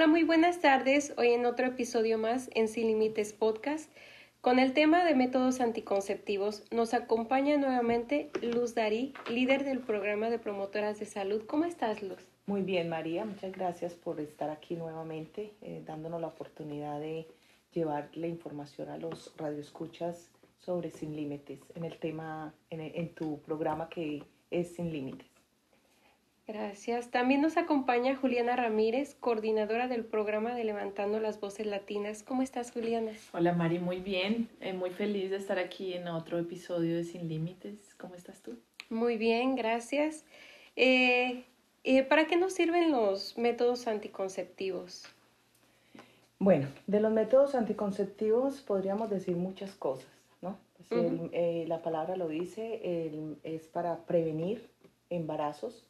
Hola, muy buenas tardes. Hoy en otro episodio más en Sin Límites Podcast. Con el tema de métodos anticonceptivos nos acompaña nuevamente Luz Darí, líder del programa de promotoras de salud. ¿Cómo estás, Luz? Muy bien, María. Muchas gracias por estar aquí nuevamente, eh, dándonos la oportunidad de llevar la información a los radioescuchas sobre Sin Límites en el tema, en, en tu programa que es Sin Límites. Gracias. También nos acompaña Juliana Ramírez, coordinadora del programa de Levantando las Voces Latinas. ¿Cómo estás, Juliana? Hola, Mari, muy bien. Eh, muy feliz de estar aquí en otro episodio de Sin Límites. ¿Cómo estás tú? Muy bien, gracias. Eh, eh, ¿Para qué nos sirven los métodos anticonceptivos? Bueno, de los métodos anticonceptivos podríamos decir muchas cosas, ¿no? Pues el, la palabra lo dice, el, es para prevenir embarazos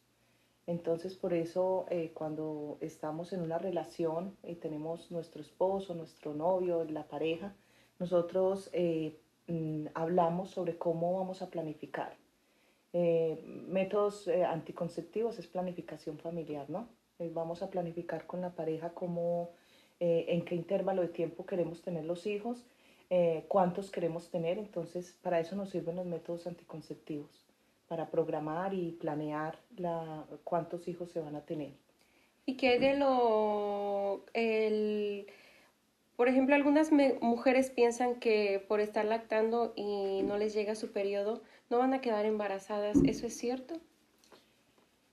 entonces, por eso eh, cuando estamos en una relación y tenemos nuestro esposo, nuestro novio, la pareja, nosotros eh, mm, hablamos sobre cómo vamos a planificar. Eh, métodos anticonceptivos es planificación familiar, ¿no? vamos a planificar con la pareja cómo, en qué intervalo de tiempo queremos tener los hijos, cuántos queremos tener. Entonces, para eso nos sirven los métodos anticonceptivos para programar y planear la, cuántos hijos se van a tener. ¿Y qué de lo... El, por ejemplo, algunas mujeres piensan que por estar lactando y no les llega su periodo, no van a quedar embarazadas. ¿Eso es cierto?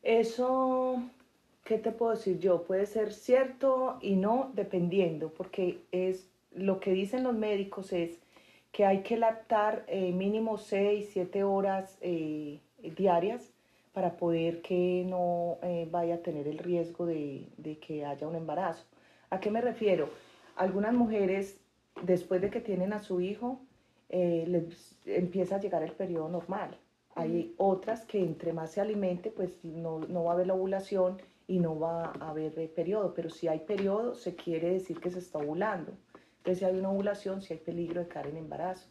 Eso, ¿qué te puedo decir yo? Puede ser cierto y no, dependiendo, porque es lo que dicen los médicos es que hay que lactar eh, mínimo 6, 7 horas eh, diarias para poder que no eh, vaya a tener el riesgo de, que haya un embarazo. ¿A qué me refiero? Algunas mujeres, después de que tienen a su hijo, eh, les empieza a llegar el periodo normal. Hay otras que entre más se alimente, pues no, va a haber la ovulación y no va a haber eh, periodo. Pero si hay periodo, se quiere decir que se está ovulando. Entonces, si hay una ovulación, si hay peligro de caer en embarazo.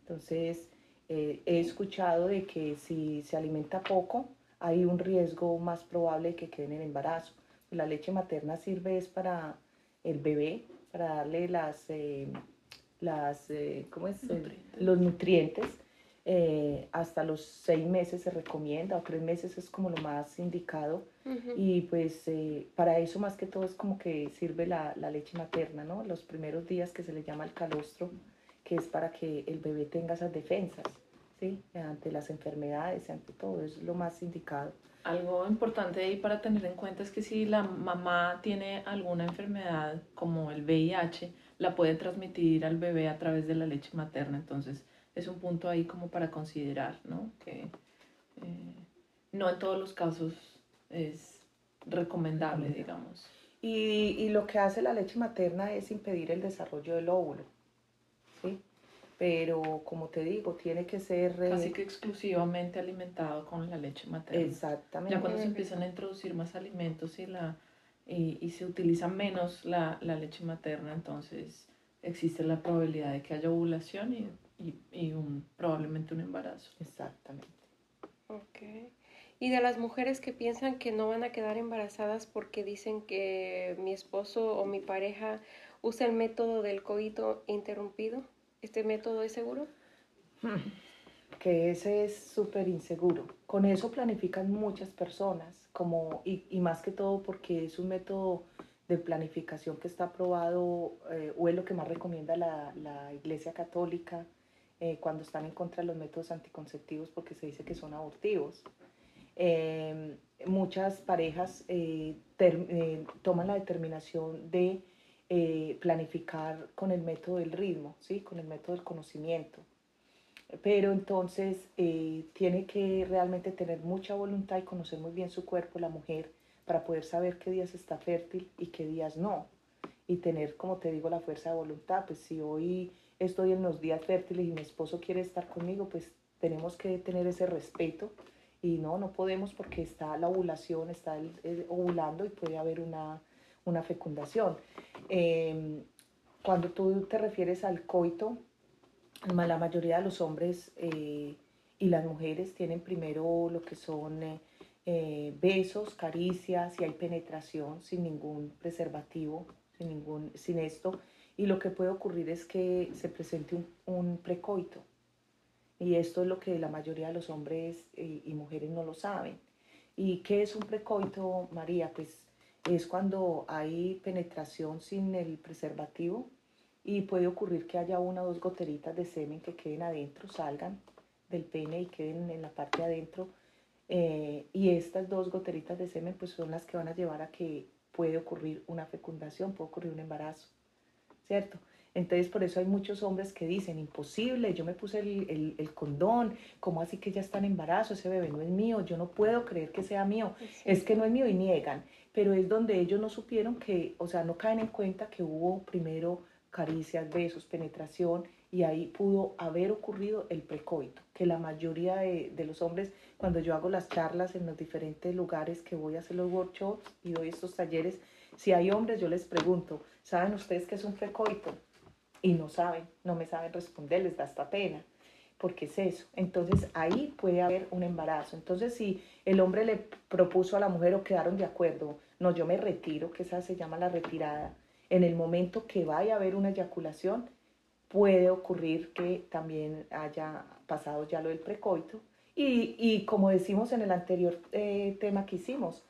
Entonces, eh, he escuchado de que si se alimenta poco, hay un riesgo más probable de que queden en embarazo. La leche materna sirve es para el bebé, para darle las, eh, las eh, ¿cómo es? los nutrientes. hasta los seis meses se recomienda, o tres meses es como lo más indicado. Y pues para eso más que todo es como que sirve la, la, leche materna, ¿no? Los primeros días que se le llama el calostro que es para que el bebé tenga esas defensas, ¿sí? Ante las enfermedades, ante todo, es lo más indicado. Algo importante ahí para tener en cuenta es que si la mamá tiene alguna enfermedad como el VIH, la puede transmitir al bebé a través de la leche materna, entonces es un punto ahí como para considerar, ¿no? Que eh, no en todos los casos es recomendable, digamos. Y, y, lo que hace la leche materna es impedir el desarrollo del óvulo pero como te digo, tiene que ser... Eh, Casi que exclusivamente alimentado con la leche materna. Exactamente. Ya cuando se empiezan a introducir más alimentos y, la, y, y se utiliza menos la, la, leche materna, entonces existe la probabilidad de que haya ovulación y, y, y un, probablemente un embarazo. Exactamente. Ok. Y de las mujeres que piensan que no van a quedar embarazadas porque dicen que mi esposo o mi pareja usa el método del coito interrumpido. ¿Este método es seguro? Hmm. Que ese es súper inseguro. Con eso planifican muchas personas, como, y, y, más que todo porque es un método de planificación que está aprobado eh, o es lo que más recomienda la, la Iglesia Católica eh, cuando están en contra de los métodos anticonceptivos porque se dice que son abortivos. Eh, muchas parejas toman la determinación de eh, planificar con el método del ritmo, ¿sí? con el método del conocimiento. Pero entonces eh, tiene que realmente tener mucha voluntad y conocer muy bien su cuerpo, la mujer, para poder saber qué días está fértil y qué días no. Y tener, como te digo, la fuerza de voluntad. Pues si hoy estoy en los días fértiles y mi esposo quiere estar conmigo, pues tenemos que tener ese respeto. Y no, no podemos porque está la ovulación, está ovulando y puede haber una, una fecundación. Em, cuando tú te refieres al coito, la mayoría de los hombres eh, y las mujeres tienen primero lo que son eh, eh, besos, caricias, si hay penetración sin ningún preservativo, sin, ningún, sin esto. Y lo que puede ocurrir es que se presente un, un precoito. Y esto es lo que la mayoría de los hombres y, y mujeres no lo saben. ¿Y qué es un precoito, María? Pues es cuando hay penetración sin el preservativo y puede ocurrir que haya una o dos goteritas de semen que queden adentro, salgan del pene y queden en la parte de adentro. Eh, y estas dos goteritas de semen pues son las que van a llevar a que puede ocurrir una fecundación, puede ocurrir un embarazo, ¿cierto? Entonces por eso hay muchos hombres que dicen, imposible, yo me puse el, el, el, condón, ¿cómo así que ya está en embarazo? Ese bebé no es mío, yo no puedo creer que sea mío, es que no es mío y niegan, pero es donde ellos no supieron que, o sea, no caen en cuenta que hubo primero caricias, besos, penetración, y ahí pudo haber ocurrido el precoito, que la mayoría de, de, los hombres, cuando yo hago las charlas en los diferentes lugares que voy a hacer los workshops y doy estos talleres, si hay hombres, yo les pregunto, ¿saben ustedes qué es un precoito? Y no saben, no me saben responder, les da esta pena, porque es eso. Entonces ahí puede haber un embarazo. Entonces si el hombre le propuso a la mujer o quedaron de acuerdo, no, yo me retiro, que esa se llama la retirada, en el momento que vaya a haber una eyaculación, puede ocurrir que también haya pasado ya lo del precoito. Y, como decimos en el anterior eh, tema que hicimos,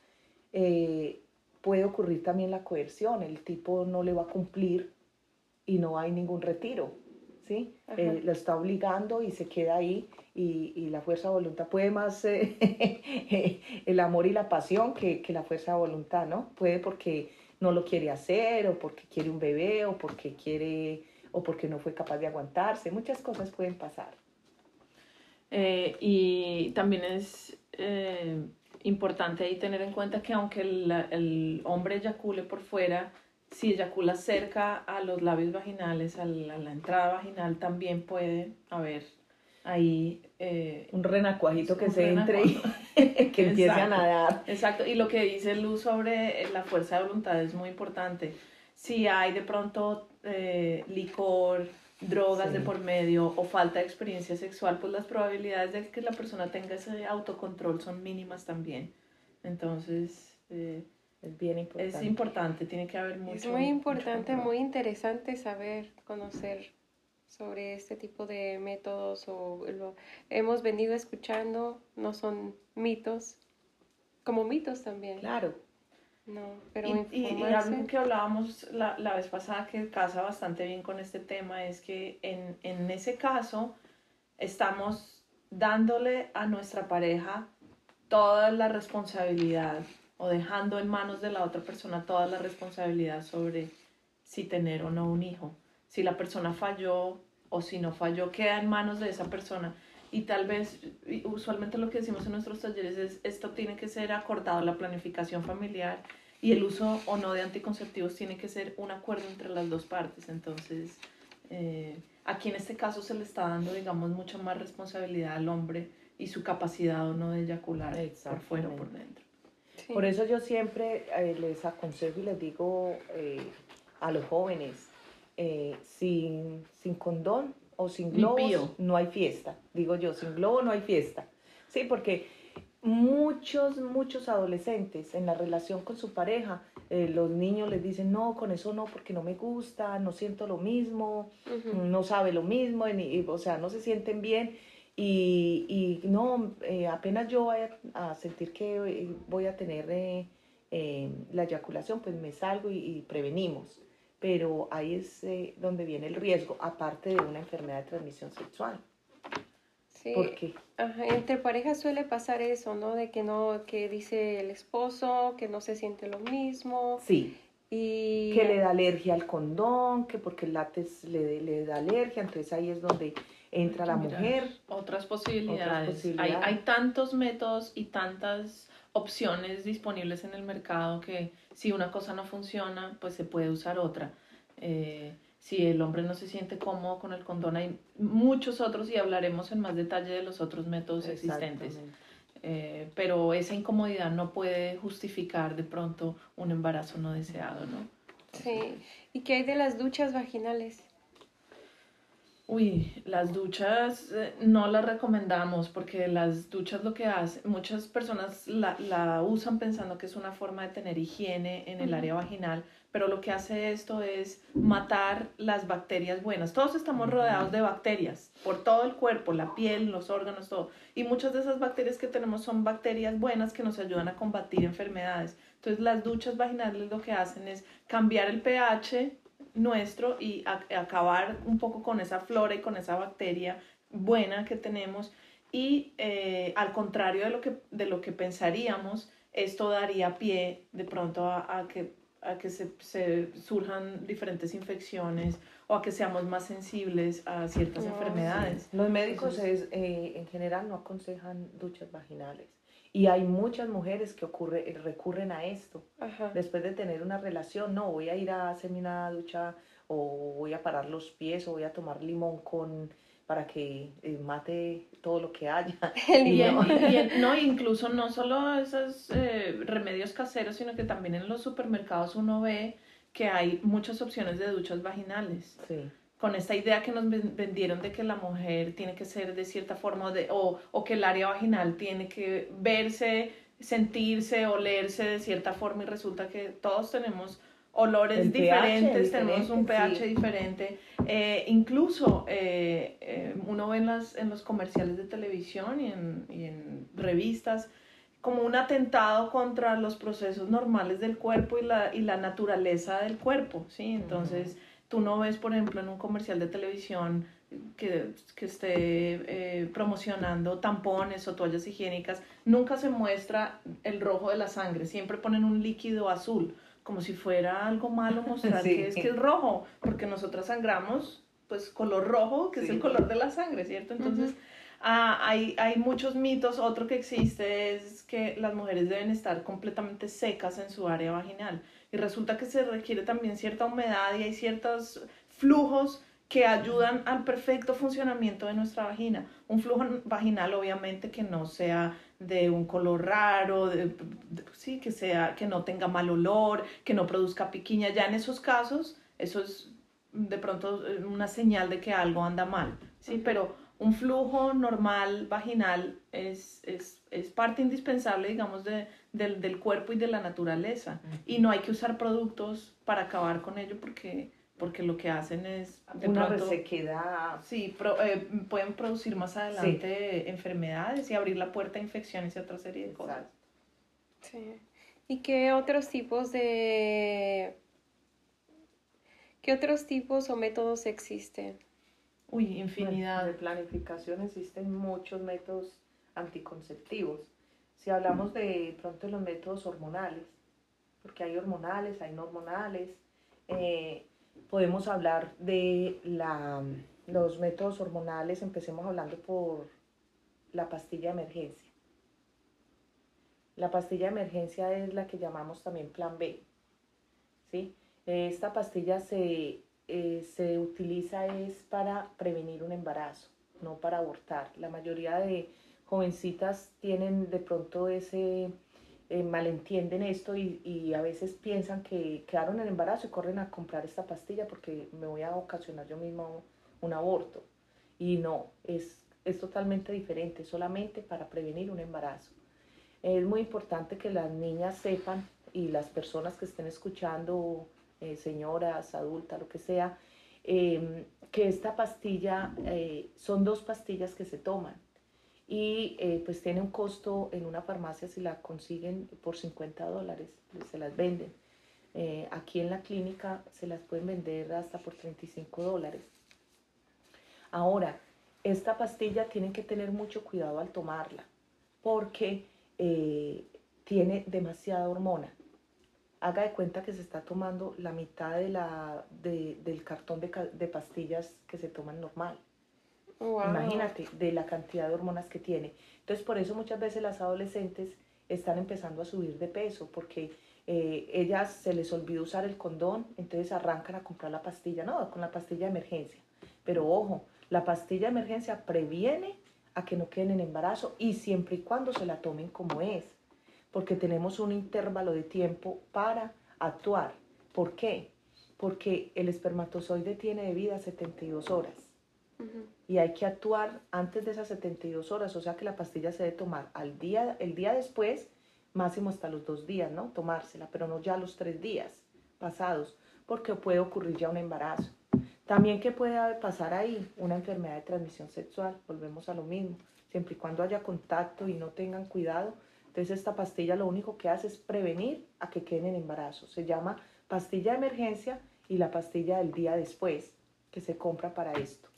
eh, puede ocurrir también la coerción, el tipo no le va a cumplir y no hay ningún retiro, ¿sí? Eh, lo está obligando y se queda ahí y, y la fuerza de voluntad puede más el amor y la pasión que, que la fuerza de voluntad, ¿no? Puede porque no lo quiere hacer o porque quiere un bebé o porque quiere o porque no fue capaz de aguantarse. Muchas cosas pueden pasar. Eh, y también es eh, importante ahí tener en cuenta que aunque el, el, hombre eyacule por fuera, si eyacula cerca a los labios vaginales, a la, a la entrada vaginal, también puede haber ahí eh, un renacuajito que se entre y que empiece a nadar. Exacto, y lo que dice Luz sobre la fuerza de voluntad es muy importante. Si hay de pronto eh, licor, drogas sí. de por medio o falta de experiencia sexual, pues las probabilidades de que la persona tenga ese autocontrol son mínimas también. Entonces, eh, es bien importante. Es importante, tiene que haber mucho. Es muy importante, muy interesante saber, conocer sobre este tipo de métodos o lo hemos venido escuchando, no son mitos, como mitos también. Claro. No, pero y, y, y, algo que hablábamos la, la, vez pasada que casa bastante bien con este tema es que en, en ese caso estamos dándole a nuestra pareja toda la responsabilidad o dejando en manos de la otra persona toda la responsabilidad sobre si tener o no un hijo. Si la persona falló o si no falló, queda en manos de esa persona. Y tal vez, usualmente lo que decimos en nuestros talleres es, esto tiene que ser acordado, la planificación familiar y el uso o no de anticonceptivos tiene que ser un acuerdo entre las dos partes. Entonces, eh, aquí en este caso se le está dando, digamos, mucha más responsabilidad al hombre y su capacidad o no de eyacular por fuera o por dentro. Sí. Por eso yo siempre eh, les aconsejo y les digo eh, a los jóvenes, eh, sin, sin condón o sin globos no hay fiesta. Digo yo, sin globo no hay fiesta. Sí, porque muchos, muchos adolescentes en la relación con su pareja, eh, los niños les dicen, no, con eso no, porque no me gusta, no siento lo mismo, uh -huh. no sabe lo mismo, y, o sea, no se sienten bien. Y, y no, eh, apenas yo voy a, sentir que voy a tener eh, la eyaculación, pues me salgo y, y prevenimos pero ahí es eh, donde viene el riesgo, aparte de una enfermedad de transmisión sexual. Sí. ¿Por qué? Ajá, entre parejas suele pasar eso, ¿no? De que no, que dice el esposo que no se siente lo mismo. Sí. Y... Que le da alergia al condón, que porque el látex le, le da alergia, entonces ahí es donde entra la mujer. Otras posibilidades. Otras posibilidades. Hay, hay tantos métodos y tantas opciones disponibles en el mercado que si una cosa no funciona, pues se puede usar otra. Eh, si el hombre no se siente cómodo con el condón, hay muchos otros y hablaremos en más detalle de los otros métodos existentes. Eh, pero esa incomodidad no puede justificar de pronto un embarazo no deseado, ¿no? Sí. ¿Y qué hay de las duchas vaginales? Uy, las duchas eh, no las recomendamos porque las duchas lo que hacen, muchas personas la, la, usan pensando que es una forma de tener higiene en el área vaginal, pero lo que hace esto es matar las bacterias buenas. Todos estamos rodeados de bacterias por todo el cuerpo, la piel, los órganos, todo. Y muchas de esas bacterias que tenemos son bacterias buenas que nos ayudan a combatir enfermedades. Entonces las duchas vaginales lo que hacen es cambiar el pH nuestro y acabar un poco con esa flora y con esa bacteria buena que tenemos. Y eh, al contrario de lo, que, de lo que pensaríamos, esto daría pie de pronto a, que, a que se, se, surjan diferentes infecciones o a que seamos más sensibles a ciertas enfermedades. Los médicos es, eh, en general no aconsejan duchas vaginales. Y hay muchas mujeres que ocurre, recurren a esto. Después de tener una relación, no, voy a ir a hacerme una ducha o voy a parar los pies o voy a tomar limón con para que eh, mate todo lo que haya. y, no. incluso no solo esos eh, remedios caseros, sino que también en los supermercados uno ve que hay muchas opciones de duchas vaginales. Sí con esta idea que nos vendieron de que la mujer tiene que ser de cierta forma de, o, o que el área vaginal tiene que verse, sentirse, olerse de cierta forma y resulta que todos tenemos olores diferentes, tenemos un pH diferente. Eh, incluso eh, eh, uno ve en, las, en los comerciales de televisión y en, y en, revistas como un atentado contra los procesos normales del cuerpo y la, y la naturaleza del cuerpo, ¿sí? Entonces... Tú no ves, por ejemplo, en un comercial de televisión que, que esté eh, promocionando tampones o toallas higiénicas, nunca se muestra el rojo de la sangre, siempre ponen un líquido azul, como si fuera algo malo mostrar que es que es rojo, porque nosotras sangramos pues color rojo, que es el color de la sangre, ¿cierto? Entonces, ah, hay, hay muchos mitos. Otro que existe es que las mujeres deben estar completamente secas en su área vaginal y resulta que se requiere también cierta humedad y hay ciertos flujos que ayudan al perfecto funcionamiento de nuestra vagina. Un flujo vaginal obviamente que no sea de un color raro, sí, que sea que no tenga mal olor, que no produzca piquiña. Ya en esos casos, eso es de pronto una señal de que algo anda mal, sí, pero un flujo normal vaginal es, es, es parte indispensable, digamos, de, del, del, cuerpo y de la naturaleza. Y no hay que usar productos para acabar con ello porque, porque lo que hacen es... De Una resequedad. Sí, eh, pueden producir más adelante enfermedades y abrir la puerta a infecciones y otra serie de cosas. Sí. ¿Y qué otros tipos de... ¿Qué otros tipos o métodos existen? Uy, infinidad. de planificación existen muchos métodos anticonceptivos. Si hablamos de pronto los métodos hormonales, porque hay hormonales, hay no hormonales, eh, podemos hablar de la, los métodos hormonales, empecemos hablando por la pastilla de emergencia. La pastilla de emergencia es la que llamamos también plan B. ¿sí? Esta pastilla se eh, se utiliza es para prevenir un embarazo, no para abortar. La mayoría de jovencitas tienen de pronto ese, eh, malentienden esto y, y, a veces piensan que quedaron en embarazo y corren a comprar esta pastilla porque me voy a ocasionar yo mismo un aborto. Y no, es, es totalmente diferente, solamente para prevenir un embarazo. Es muy importante que las niñas sepan y las personas que estén escuchando eh, señoras, adultas, lo que sea, em, que esta pastilla eh, son dos pastillas que se toman y eh, pues tiene un costo en una farmacia si la consiguen por 50 dólares, pues, se las venden. aquí en la clínica se las pueden vender hasta por 35 dólares. Ahora, esta pastilla tienen que tener mucho cuidado al tomarla porque tiene demasiada hormona haga de cuenta que se está tomando la mitad de la, de, del cartón de, pastillas que se toman normal. Imagínate de la cantidad de hormonas que tiene. Entonces, por eso muchas veces las adolescentes están empezando a subir de peso, porque eh, ellas se les olvidó usar el condón, entonces arrancan a comprar la pastilla, no, con la pastilla de emergencia. Pero ojo, la pastilla de emergencia previene a que no queden en embarazo y siempre y cuando se la tomen como es porque tenemos un intervalo de tiempo para actuar. ¿Por qué? Porque el espermatozoide tiene de vida 72 horas. Y hay que actuar antes de esas 72 horas, o sea que la pastilla se debe tomar al día, el día después, máximo hasta los dos días, ¿no? Tomársela, pero no ya los tres días pasados, porque puede ocurrir ya un embarazo. También que puede pasar ahí una enfermedad de transmisión sexual, volvemos a lo mismo, siempre y cuando haya contacto y no tengan cuidado. Entonces esta pastilla lo único que hace es prevenir a que queden en embarazo. Se llama pastilla de emergencia y la pastilla del día después que se compra para esto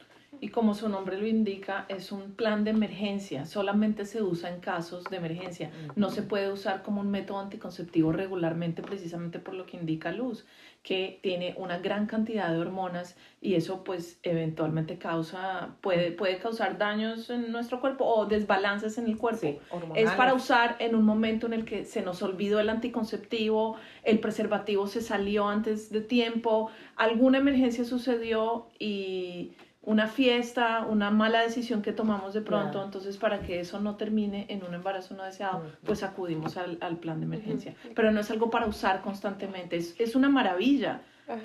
y como su nombre lo indica, es un plan de emergencia, solamente se usa en casos de emergencia, no se puede usar como un método anticonceptivo regularmente precisamente por lo que indica Luz, que tiene una gran cantidad de hormonas y eso pues eventualmente causa, puede, puede causar daños en nuestro cuerpo o desbalances en el cuerpo. es para usar en un momento en el que se nos olvidó el anticonceptivo, el preservativo se salió antes de tiempo, alguna emergencia sucedió y una fiesta, una mala decisión que tomamos de pronto, entonces para que eso no termine en un embarazo no deseado, pues acudimos al, plan de emergencia. Pero no es algo para usar constantemente, es, una maravilla,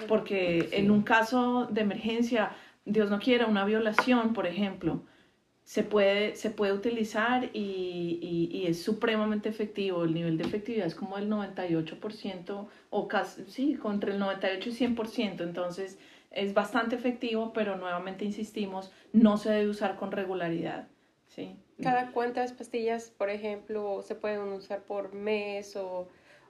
porque en un caso de emergencia, Dios no quiera, una violación, por ejemplo, se puede, se puede utilizar y, y, es supremamente efectivo. El nivel de efectividad es como el 98% o casi, sí, entre el 98 y 100%. Entonces, es bastante efectivo, pero nuevamente insistimos, no se debe usar con regularidad. ¿sí? ¿Cada cuántas pastillas, por ejemplo, se pueden usar por mes o,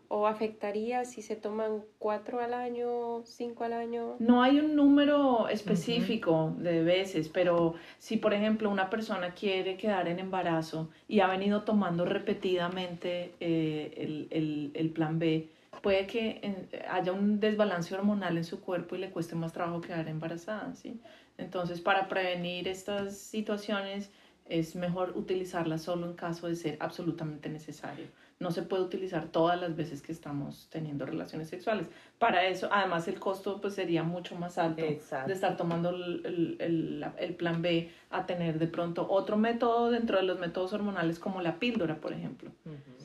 o afectaría si se toman cuatro al año, cinco al año? No hay un número específico de veces, pero si, por ejemplo, una persona quiere quedar en embarazo y ha venido tomando repetidamente eh, el, el, el plan B, puede que haya un desbalance hormonal en su cuerpo y le cueste más trabajo quedar embarazada, ¿sí? Entonces, para prevenir estas situaciones es mejor utilizarla solo en caso de ser absolutamente necesario no se puede utilizar todas las veces que estamos teniendo relaciones sexuales. Para eso, además, el costo pues sería mucho más alto de estar tomando el, el, el, plan B a tener de pronto otro método dentro de los métodos hormonales como la píldora, por ejemplo,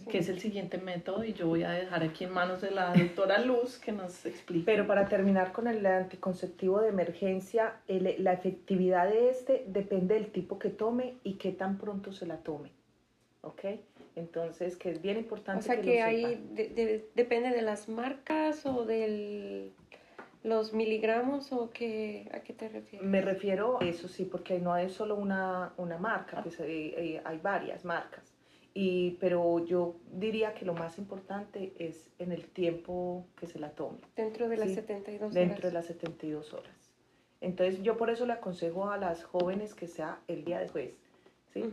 que es el siguiente método y yo voy a dejar aquí en manos de la doctora Luz que nos explique. Pero para terminar con el anticonceptivo de emergencia, la efectividad de este depende del tipo que tome y qué tan pronto se la tome. ¿Ok? Entonces, que es bien importante. O sea, que, ahí depende de las marcas o de los miligramos o que, a qué te refieres. Me refiero a eso sí, porque no hay solo una, una marca, pues, hay, hay, varias marcas. Y, pero yo diría que lo más importante es en el tiempo que se la tome. Dentro de las 72 horas. Dentro de las 72 horas. Entonces yo por eso le aconsejo a las jóvenes que sea el día después, ¿sí?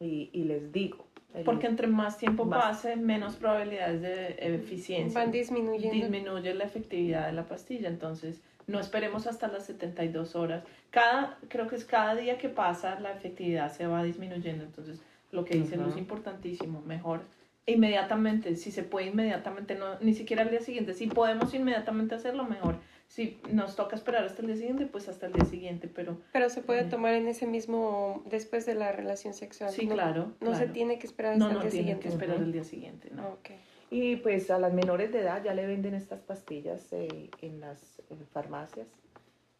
y, y les digo, porque entre más tiempo pase, menos probabilidades de eficiencia. Van disminuyendo. Disminuye la efectividad de la pastilla. Entonces, no esperemos hasta las 72 horas. Cada, creo que es cada día que pasa, la efectividad se va disminuyendo. Entonces, lo que dicen es importantísimo. Mejor inmediatamente, si se puede inmediatamente, no, ni siquiera al día siguiente. Si podemos inmediatamente hacerlo, mejor si nos toca esperar hasta el día siguiente, pues hasta el día siguiente, pero... Pero se puede tomar en ese mismo, después de la relación sexual. Sí, claro. No se tiene que esperar hasta el día siguiente. No, no que esperar el día siguiente, ¿no? Okay. Y pues a las menores de edad ya le venden estas pastillas eh, en las farmacias,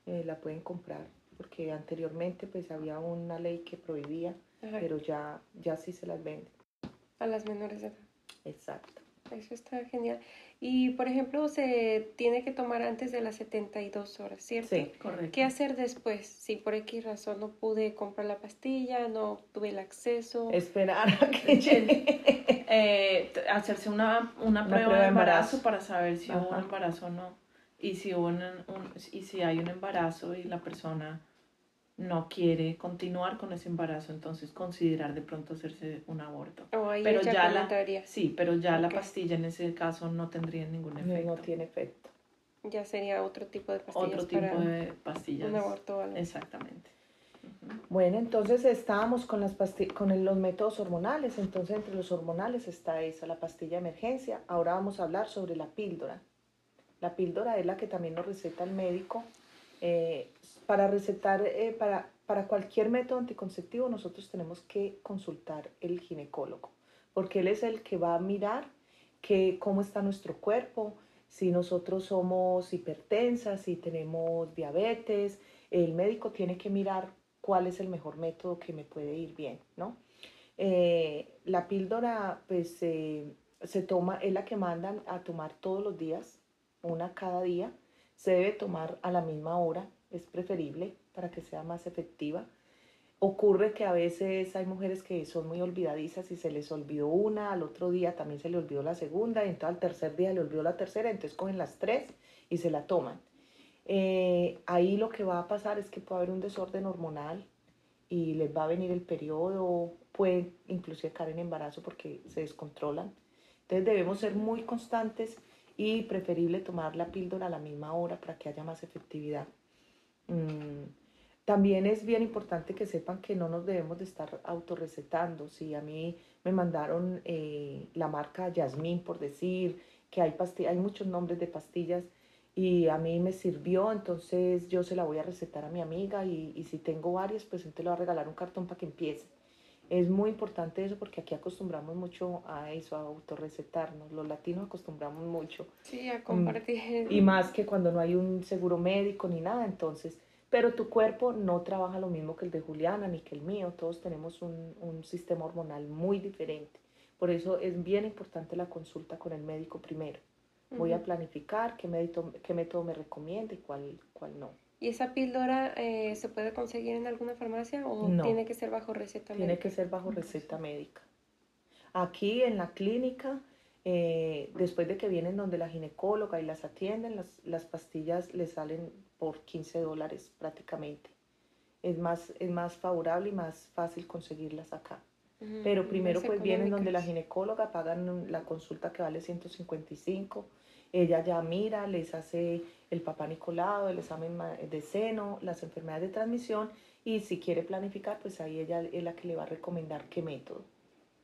eh, la pueden comprar, porque anteriormente pues había una ley que prohibía, pero ya, ya sí se las venden. A las menores de edad. Exacto. Eso está genial. Y, por ejemplo, se tiene que tomar antes de las 72 horas, ¿cierto? Sí, correcto. ¿Qué hacer después? Si por X razón no pude comprar la pastilla, no tuve el acceso. Esperar a que llegue. Eh, hacerse una, una, prueba, de embarazo, para saber si hubo un embarazo o no. Y si, hubo y si hay un embarazo y la persona no quiere continuar con ese embarazo, entonces considerar de pronto hacerse un aborto. pero ya la, sí, pero ya la pastilla en ese caso no tendría ningún efecto. No, tiene efecto. Ya sería otro tipo de pastillas. Otro tipo de pastillas. Un aborto o Exactamente. Bueno, entonces estábamos con, las con los métodos hormonales, entonces entre los hormonales está esa, la pastilla de emergencia. Ahora vamos a hablar sobre la píldora. La píldora es la que también nos receta el médico eh, para recetar, eh, para, para cualquier método anticonceptivo nosotros tenemos que consultar el ginecólogo, porque él es el que va a mirar que, cómo está nuestro cuerpo, si nosotros somos hipertensas, si tenemos diabetes, el médico tiene que mirar cuál es el mejor método que me puede ir bien, ¿no? Eh, la píldora, pues, eh, se toma, es la que mandan a tomar todos los días, una cada día. Se debe tomar a la misma hora, es preferible para que sea más efectiva. Ocurre que a veces hay mujeres que son muy olvidadizas y se les olvidó una, al otro día también se le olvidó la segunda, y entonces al tercer día le olvidó la tercera, entonces cogen las tres y se la toman. Eh, ahí lo que va a pasar es que puede haber un desorden hormonal y les va a venir el periodo, pueden inclusive caer en embarazo porque se descontrolan. Entonces debemos ser muy constantes y preferible tomar la píldora a la misma hora para que haya más efectividad. Mm, también es bien importante que sepan que no nos debemos de estar autorrecetando. Si a mí me mandaron eh, la marca Yasmín, por decir, que hay, hay muchos nombres de pastillas y a mí me sirvió, entonces yo se la voy a recetar a mi amiga y, si tengo varias, pues entonces le voy a regalar un cartón para que empiece. Es muy importante eso porque aquí acostumbramos mucho a eso, a autorrecetarnos. Los latinos acostumbramos mucho. Sí, a compartir. Y más que cuando no hay un seguro médico ni nada, entonces, pero tu cuerpo no trabaja lo mismo que el de Juliana ni que el mío. Todos tenemos un, un sistema hormonal muy diferente. Por eso es bien importante la consulta con el médico primero. Voy a planificar qué método, qué método me recomienda y cuál, cuál no. ¿Y esa píldora eh, se puede conseguir en alguna farmacia o tiene que ser bajo receta médica? Tiene que ser bajo receta médica. Aquí en la clínica, eh, después de que vienen donde la ginecóloga y las atienden, las, las pastillas les salen por 15 dólares prácticamente. Es más, es más favorable y más fácil conseguirlas acá. Pero primero pues vienen donde la ginecóloga, pagan la consulta que vale 155 ella ya mira, les hace el papá Nicolau, el examen de seno, las enfermedades de transmisión y si quiere planificar, pues ahí ella es la que le va a recomendar qué método.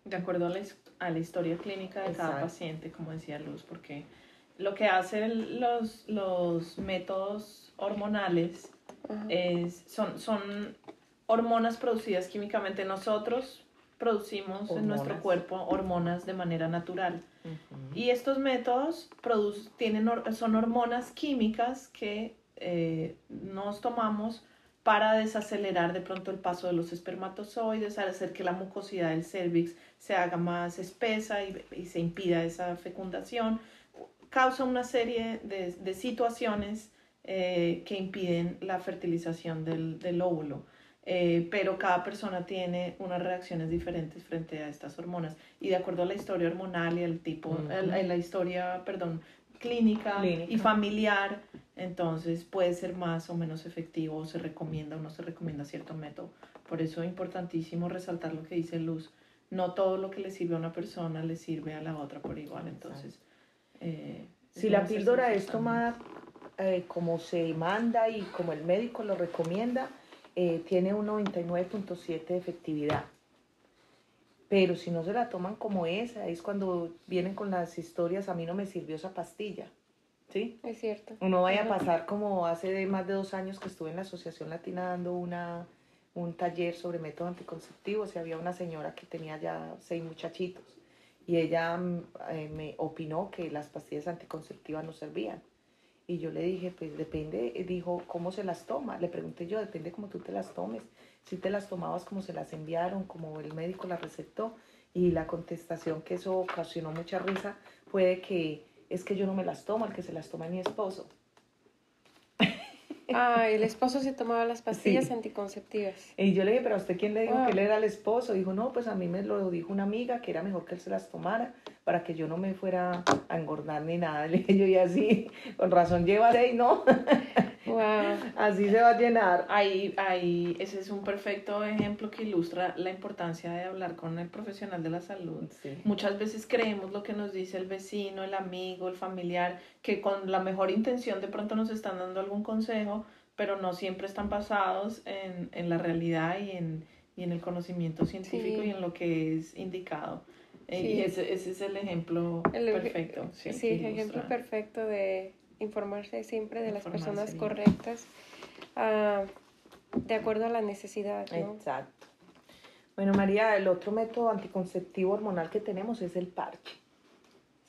De acuerdo a la, a la historia clínica de cada paciente, como decía Luz, porque lo que hacen los, los métodos hormonales es, son, son hormonas producidas químicamente. Nosotros producimos en nuestro cuerpo hormonas de manera natural. Y estos métodos tienen, son hormonas químicas que eh, nos tomamos para desacelerar de pronto el paso de los espermatozoides, hacer que la mucosidad del cervix se haga más espesa y, se impida esa fecundación. Causa una serie de, situaciones eh, que impiden la fertilización del, del óvulo. Eh, pero cada persona tiene unas reacciones diferentes frente a estas hormonas y de acuerdo a la historia hormonal y el tipo, la historia, perdón, clínica, y familiar, entonces puede ser más o menos efectivo, o se recomienda o no se recomienda cierto método. Por eso es importantísimo resaltar lo que dice Luz. No todo lo que le sirve a una persona le sirve a la otra por igual. Entonces, eh, si la píldora es tomada eh, como se manda y como el médico lo recomienda, eh, tiene un 99.7 de efectividad. Pero si no se la toman como esa, es cuando vienen con las historias, a mí no me sirvió esa pastilla. ¿Sí? Es cierto. Uno vaya a pasar como hace más de dos años que estuve en la Asociación Latina dando una, un taller sobre métodos anticonceptivos y había una señora que tenía ya seis muchachitos y ella mm, eh, me opinó que las pastillas anticonceptivas no servían. Y yo le dije, pues depende, dijo, ¿cómo se las toma? Le pregunté yo, depende cómo tú te las tomes. Si te las tomabas como se las enviaron, como el médico las recetó. Y la contestación que eso ocasionó mucha risa puede que es que yo no me las tomo, el que se las toma es mi esposo. Ah, el esposo se tomaba las pastillas anticonceptivas. Y yo le dije, pero a usted quién le dijo que él era el esposo? Dijo, no, pues a mí me lo dijo una amiga que era mejor que él se las tomara para que yo no me fuera a engordar ni nada. Le dije yo, y así, con razón lleva seis, ¿no? Wow. así se va a llenar. Ahí, ahí, ese es un perfecto ejemplo que ilustra la importancia de hablar con el profesional de la salud. Muchas veces creemos lo que nos dice el vecino, el amigo, el familiar, que con la mejor intención de pronto nos están dando algún consejo, pero no siempre están basados en, en la realidad y en, y en el conocimiento científico y en lo que es indicado. Eh, y ese, ese, es el ejemplo perfecto. Sí, sí el ejemplo perfecto de informarse siempre de las personas correctas uh, de acuerdo a la necesidad. ¿no? Exacto. Bueno, María, el otro método anticonceptivo hormonal que tenemos es el parche.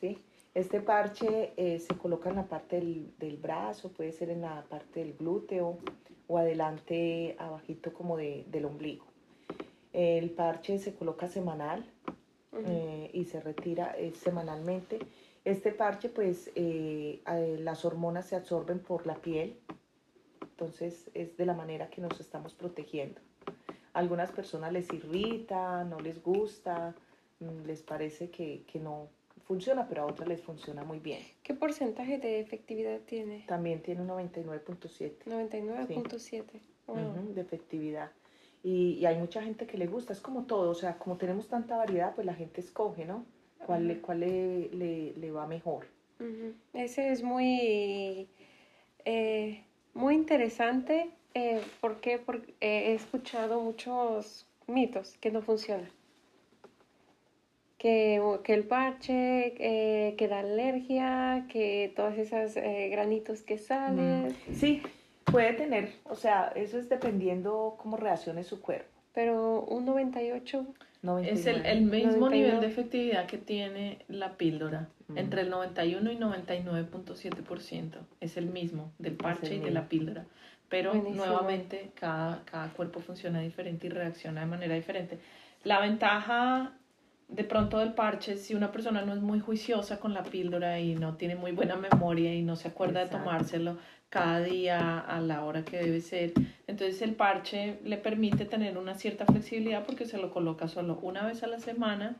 ¿sí? Este parche eh, se coloca en la parte del, del, brazo, puede ser en la parte del glúteo o adelante, abajito como de, del ombligo. El parche se coloca semanal eh, y se retira eh, semanalmente. Este parche, pues, eh, las hormonas se absorben por la piel, entonces es de la manera que nos estamos protegiendo. algunas personas les irrita, no les gusta, mm, les parece que, que no funciona, pero a otras les funciona muy bien. ¿Qué porcentaje de efectividad tiene? También tiene un 99.7. 99.7. de efectividad. Y, y, hay mucha gente que le gusta, es como todo, o sea, como tenemos tanta variedad, pues la gente escoge, ¿no? ¿Cuál, le, cuál le, le, le, va mejor? Ese es muy, eh, muy interesante. Eh, porque, porque he escuchado muchos mitos que no funcionan que, que el parche, eh, que da alergia, que todas esas eh, granitos que salen. Mm, sí, puede tener, o sea, eso es dependiendo cómo reaccione su cuerpo. Pero un 98... Es el, el mismo nivel de efectividad que tiene la píldora, mm. entre el 91 y 99.7%. Es el mismo del parche y de la píldora. Pero nuevamente cada, cada cuerpo funciona diferente y reacciona de manera diferente. La ventaja de pronto del parche, si una persona no es muy juiciosa con la píldora y no tiene muy buena memoria y no se acuerda de tomárselo cada día a la hora que debe ser, entonces el parche le permite tener una cierta flexibilidad porque se lo coloca solo una vez a la semana,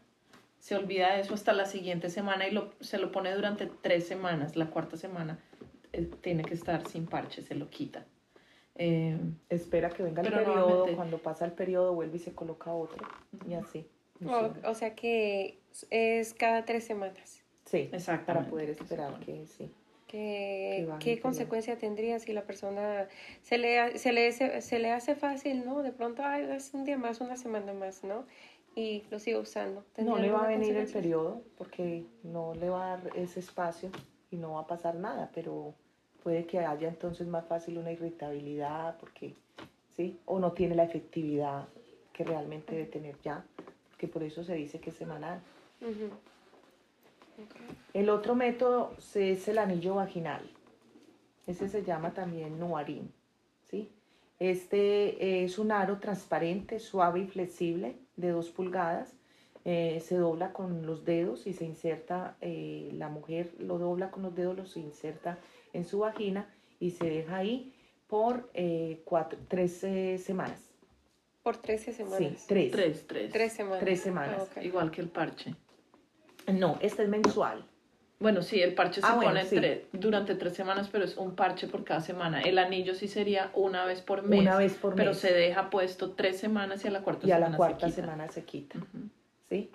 se olvida de eso hasta la siguiente semana y lo, se lo pone durante tres semanas, la cuarta semana eh, tiene que estar sin parche, se lo quita. Eh, Espera que venga el periodo, cuando pasa el periodo vuelve y se coloca otro y así. O, sea que es cada tres semanas. Sí, exacto. Para poder esperar que sí. ¿Qué, ¿qué consecuencia tendría si la persona se le, se, le, se, le hace fácil, ¿no? De pronto, ay, es un día más, una semana más, ¿no? Y lo sigo usando. No le va a venir el periodo porque no le va a dar ese espacio y no va a pasar nada, pero puede que haya entonces más fácil una irritabilidad porque, ¿sí? O no tiene la efectividad que realmente debe tener ya que por eso se dice que es semanal. El otro método es el anillo vaginal. Ese se llama también Nuarim. ¿sí? Este es un aro transparente, suave y flexible de dos pulgadas. Eh, se dobla con los dedos y se inserta, eh, la mujer lo dobla con los dedos, lo se inserta en su vagina y se deja ahí por eh, cuatro, tres semanas. Por 13 semanas. Sí, tres. Tres, tres. Tres semanas. Tres semanas. Ah, Igual que el parche. No, este es mensual. Bueno, sí, el parche se ah, pone durante tres semanas, pero es un parche por cada semana. El anillo sí sería una vez por mes. Una vez por pero mes. Pero se deja puesto tres semanas y a la cuarta semana se quita. Y a la cuarta semana se quita. ¿Sí?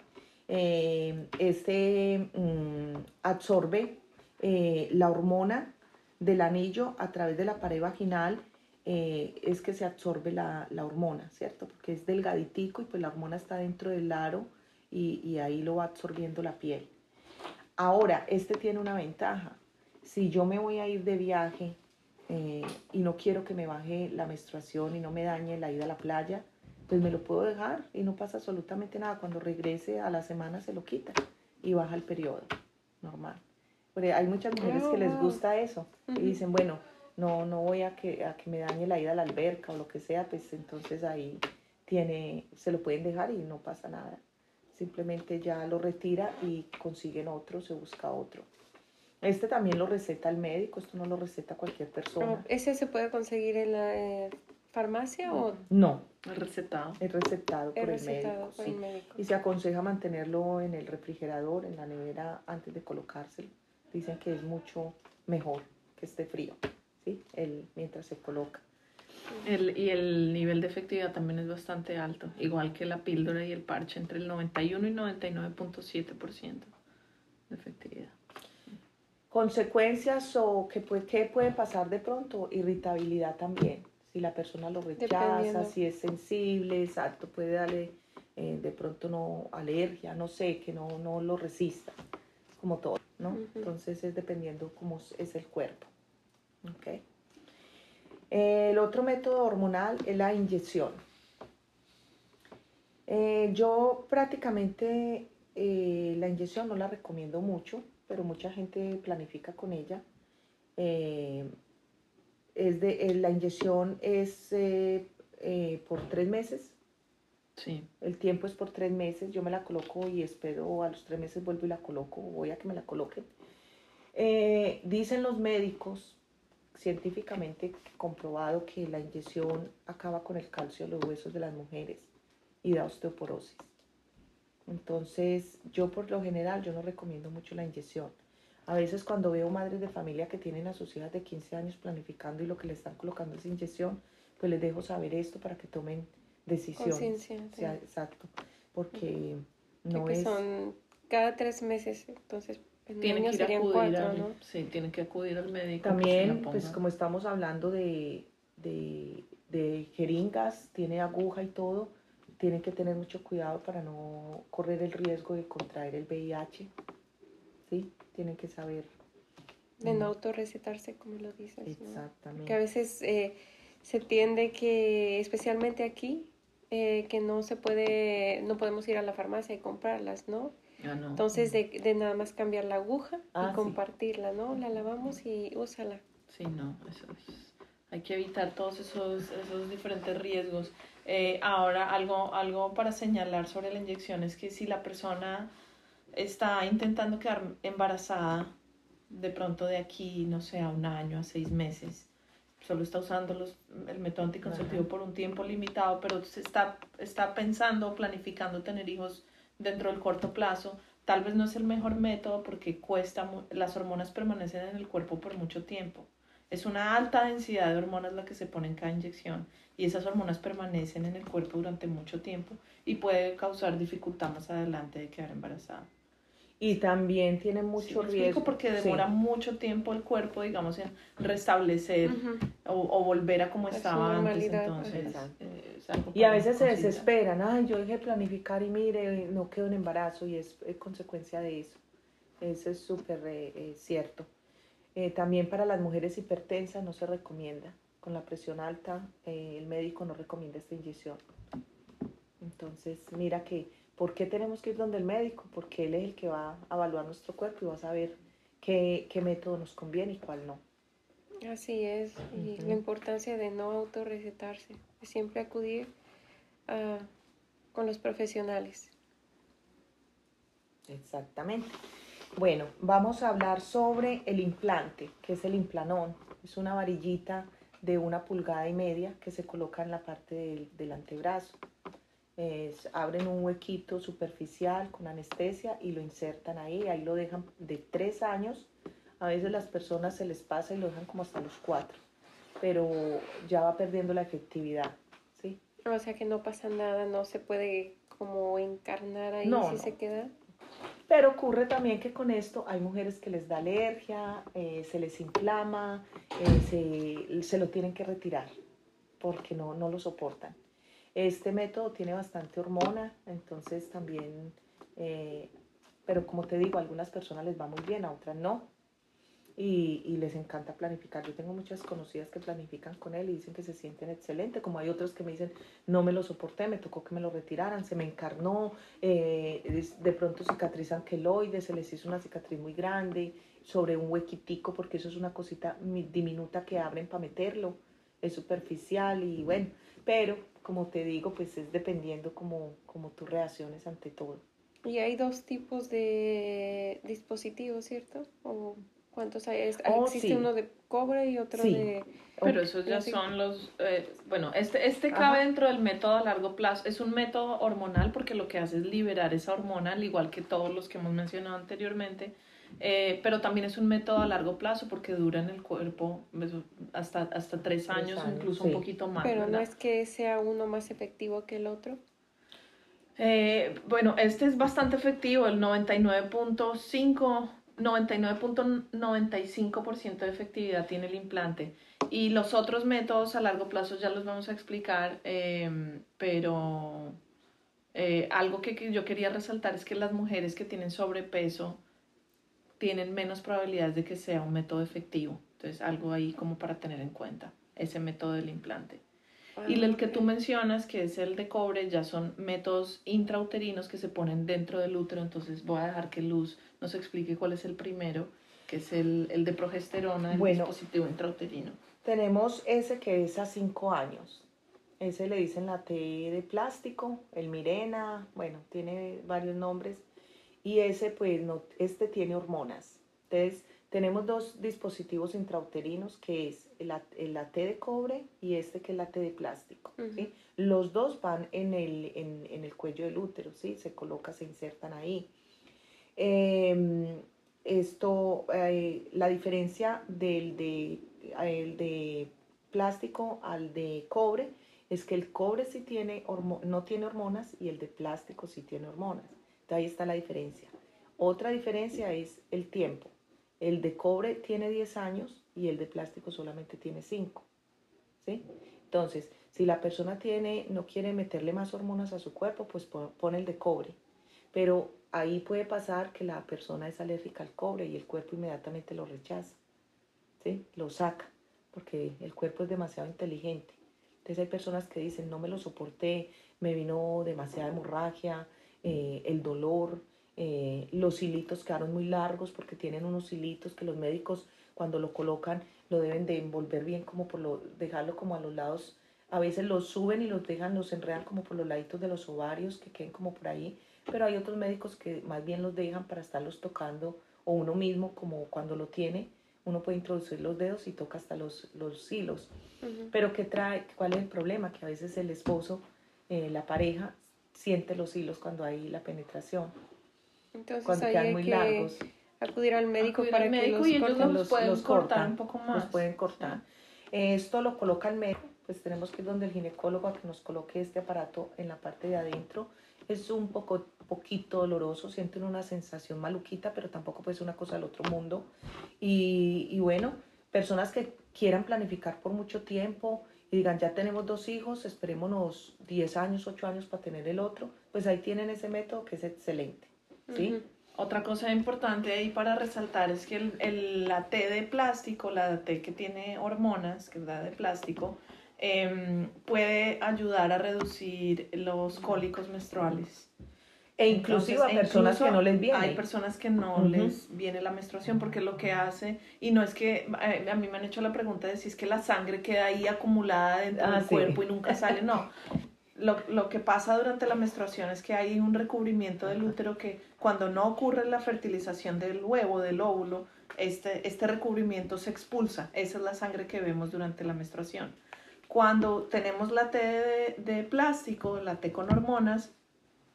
Eh, este mm, absorbe eh, la hormona del anillo a través de la pared vaginal eh, es que se absorbe la, hormona, ¿cierto? Porque es delgaditico y pues la hormona está dentro del aro y, ahí lo va absorbiendo la piel. Ahora, este tiene una ventaja. Si yo me voy a ir de viaje eh, y no quiero que me baje la menstruación y no me dañe la ida a la playa, pues me lo puedo dejar y no pasa absolutamente nada. Cuando regrese a la semana se lo quita y baja el periodo normal. Porque hay muchas mujeres que les oh, gusta eso y dicen, bueno, no, no voy a que, a que me dañe la ida a la alberca o lo que sea, pues entonces ahí tiene, se lo pueden dejar y no pasa nada. Simplemente ya lo retira y consiguen otro, se busca otro. Este también lo receta el médico, esto no lo receta cualquier persona. ¿Ese se puede conseguir en la eh, farmacia o...? No. Es recetado. Es recetado, por, el médico, por el médico. Y se aconseja mantenerlo en el refrigerador, en la nevera, antes de colocárselo. Dicen que es mucho mejor que esté frío. El, mientras se coloca. El, y el nivel de efectividad también es bastante alto, igual que la píldora y el parche, entre el 91 y 99.7% de efectividad. Consecuencias o qué puede, qué puede pasar de pronto, irritabilidad también. Si la persona lo rechaza, si es sensible, exacto, puede darle eh, de pronto no alergia, no sé, que no, no lo resista, como todo, ¿no? Entonces es dependiendo cómo es el cuerpo. Okay. El otro método hormonal es la inyección. Eh, yo prácticamente eh, la inyección no la recomiendo mucho, pero mucha gente planifica con ella. Eh, es de, la inyección es por tres meses. Sí. El tiempo es por tres meses. Yo me la coloco y espero a los tres meses vuelvo y la coloco. Voy a que me la coloquen. Dicen los médicos, científicamente comprobado, que la inyección acaba con el calcio de los huesos de las mujeres y da osteoporosis. Entonces, yo por lo general, yo no recomiendo mucho la inyección. A veces cuando veo madres de familia que tienen a sus hijas de 15 años planificando y lo que le están colocando es inyección, pues les dejo saber esto para que tomen decisiones. Conciencia. O sea, exacto, porque no que es... son cada tres meses, entonces Tienen que ir acudir cuatro, al, ¿no? sí, tienen que acudir al médico. También, pues como estamos hablando de, de, de jeringas, tiene aguja y todo, tienen que tener mucho cuidado para no correr el riesgo de contraer el VIH. ¿Sí? Tienen que saber. De no Mm, autorrecetarse, como lo dices, ¿no? Que a Exactamente. veces eh, se tiende que, especialmente aquí, eh, que no se puede, no podemos ir a la farmacia y comprarlas, ¿no? Ah, no. Entonces, de, de nada más cambiar la aguja Ah, y sí. compartirla, ¿no? La lavamos y úsala. Sí, no, eso es- hay que evitar todos esos, esos diferentes riesgos. Eh, ahora, algo, algo para señalar sobre la inyección es que si la persona está intentando quedar embarazada, de pronto de aquí, no sé, a un año, a seis meses, solo está usando los, el método anticonceptivo Ajá. por un tiempo limitado, pero se está, está pensando o planificando tener hijos dentro del corto plazo, tal vez no es el mejor método porque cuesta, las hormonas permanecen en el cuerpo por mucho tiempo. Es una alta densidad de hormonas la que se pone en cada inyección y esas hormonas permanecen en el cuerpo durante mucho tiempo y puede causar dificultad más adelante de quedar embarazada. Y también tiene ¿Sí mucho explico? riesgo. Porque sí, demora mucho tiempo el cuerpo, digamos, en restablecer Ujú. o, o volver a como su estaba antes. normalidad, Entonces, Exacto. eh, es Y a veces se desesperan, ay, yo dejé de planificar y mire, no quedo en embarazo y es, eh, consecuencia de eso. Eso es súper eh, eh, cierto. Eh, también para las mujeres hipertensas no se recomienda. Con la presión alta, eh, el médico no recomienda esta inyección. Entonces, mira que, ¿por qué tenemos que ir donde el médico? Porque él es el que va a evaluar nuestro cuerpo y va a saber qué, qué método nos conviene y cuál no. Así es, y Ujú. la importancia de no autorrecetarse, de siempre acudir a- con los profesionales. Exactamente. Bueno, vamos a hablar sobre el implante, que es el implanón. Es una varillita de una pulgada y media que se coloca en la parte del, del antebrazo. Es- abren un huequito superficial con anestesia y lo insertan ahí. Ahí lo dejan de tres años. A veces las personas se les pasa y lo dejan como hasta los cuatro, pero ya va perdiendo la efectividad. ¿sí? O sea que no pasa nada, no se puede como encarnar ahí No, si no. se queda. Pero ocurre también que con esto hay mujeres que les da alergia, eh, se les inflama, eh, se, se lo tienen que retirar porque no, no lo soportan. Este método tiene bastante hormona, entonces también, eh, pero como te digo, a algunas personas les va muy bien, a otras no. Y, y les encanta planificar. Yo tengo muchas conocidas que planifican con él y dicen que se sienten excelente, como hay otros que me dicen, no me lo soporté, me tocó que me lo retiraran, se me encarnó, eh, de pronto cicatrizan queloides, se les hizo una cicatriz muy grande sobre un huequitico, porque eso es una cosita mi- diminuta que abren para meterlo, es superficial y bueno, pero como te digo, pues es dependiendo como, como tus reacciones ante todo. Y hay dos tipos de dispositivos, ¿cierto? ¿O cuántos hay? Es- Oh, Existe sí. uno de cobre y otro Sí. de... Pero esos ya Sí. son los, eh, bueno, este, este Ajá. cabe dentro del método a largo plazo. Es un método hormonal porque lo que hace es liberar esa hormona, al igual que todos los que hemos mencionado anteriormente. Eh, pero también es un método a largo plazo porque dura en el cuerpo eso, hasta, hasta tres años, o años, incluso sí. un poquito más. Pero no ¿verdad? es que sea uno más efectivo que el otro. Eh, bueno, este es bastante efectivo, el 99.5, 99.95% de efectividad tiene el implante. Y los otros métodos a largo plazo ya los vamos a explicar, eh, pero eh, algo que, que yo quería resaltar es que las mujeres que tienen sobrepeso tienen menos probabilidades de que sea un método efectivo. Entonces, algo ahí como para tener en cuenta, ese método del implante. Y el que tú Ah, mencionas, que es el de cobre, ya son métodos intrauterinos que se ponen dentro del útero. Entonces voy a dejar que Luz nos explique cuál es el primero, que es el, el de progesterona, el Bueno. dispositivo intrauterino. Tenemos ese que es a 5 años. Ese le dicen la T de plástico, el Mirena, bueno, tiene varios nombres. Y ese, pues, no, este tiene hormonas. Entonces, tenemos dos dispositivos intrauterinos, que es el, el T de cobre y este que es la T de plástico. ¿sí? Los dos van en el, en, en el cuello del útero, ¿sí? Se coloca, se insertan ahí. Eh, esto, eh, la diferencia del de, el de plástico al de cobre es que el cobre sí tiene no tiene hormonas y el de plástico sí tiene hormonas. Ahí está la diferencia. Otra diferencia es el tiempo. El de cobre tiene 10 años y el de plástico solamente tiene 5. ¿sí? Entonces, si la persona tiene, no quiere meterle más hormonas a su cuerpo, pues pone el de cobre. Pero ahí puede pasar que la persona es alérgica al cobre y el cuerpo inmediatamente lo rechaza, ¿sí? Lo saca, porque el cuerpo es demasiado inteligente. Entonces hay personas que dicen, no me lo soporté, me vino demasiada hemorragia, eh, el dolor, eh, los hilitos quedaron muy largos porque tienen unos hilitos que los médicos cuando lo colocan lo deben de envolver bien como por lo, dejarlo como a los lados, a veces los suben y los dejan, los enredan como por los laditos de los ovarios que queden como por ahí pero hay otros médicos que más bien los dejan para estarlos tocando o uno mismo como cuando lo tiene, uno puede introducir los dedos y toca hasta los, los hilos. Pero ¿qué trae? ¿Cuál es el problema? Que a veces el esposo, eh, la pareja, siente los hilos cuando hay la penetración. Entonces cuando quedan muy largos. Acudir al médico para que los, y ellos los, pueden cortar un poco más. Los pueden cortar. Esto lo coloca el médico, pues tenemos que ir donde el ginecólogo a que nos coloque este aparato en la parte de adentro es un poco, poquito doloroso, sienten una sensación maluquita, pero tampoco puede ser una cosa del otro mundo. Y, y bueno, personas que quieran planificar por mucho tiempo y digan, ya tenemos dos hijos, esperémonos 10 años, 8 años para tener el otro, pues ahí tienen ese método que es excelente. ¿sí? Otra cosa importante ahí para resaltar es que el, el, la T de plástico, la T que tiene hormonas, que es de plástico, Em, puede ayudar a reducir los cólicos menstruales. E inclusive a personas que no les viene. Hay personas que no les viene la menstruación porque lo que hace, y no es que, eh, a mí me han hecho la pregunta de si es que la sangre queda ahí acumulada dentro del ah, cuerpo y nunca sale, no. Lo, lo, que pasa durante la menstruación es que hay un recubrimiento del útero que cuando no ocurre la fertilización del huevo, del óvulo, este, este recubrimiento se expulsa. Esa es la sangre que vemos durante la menstruación. Cuando tenemos la T de, plástico, la T con hormonas,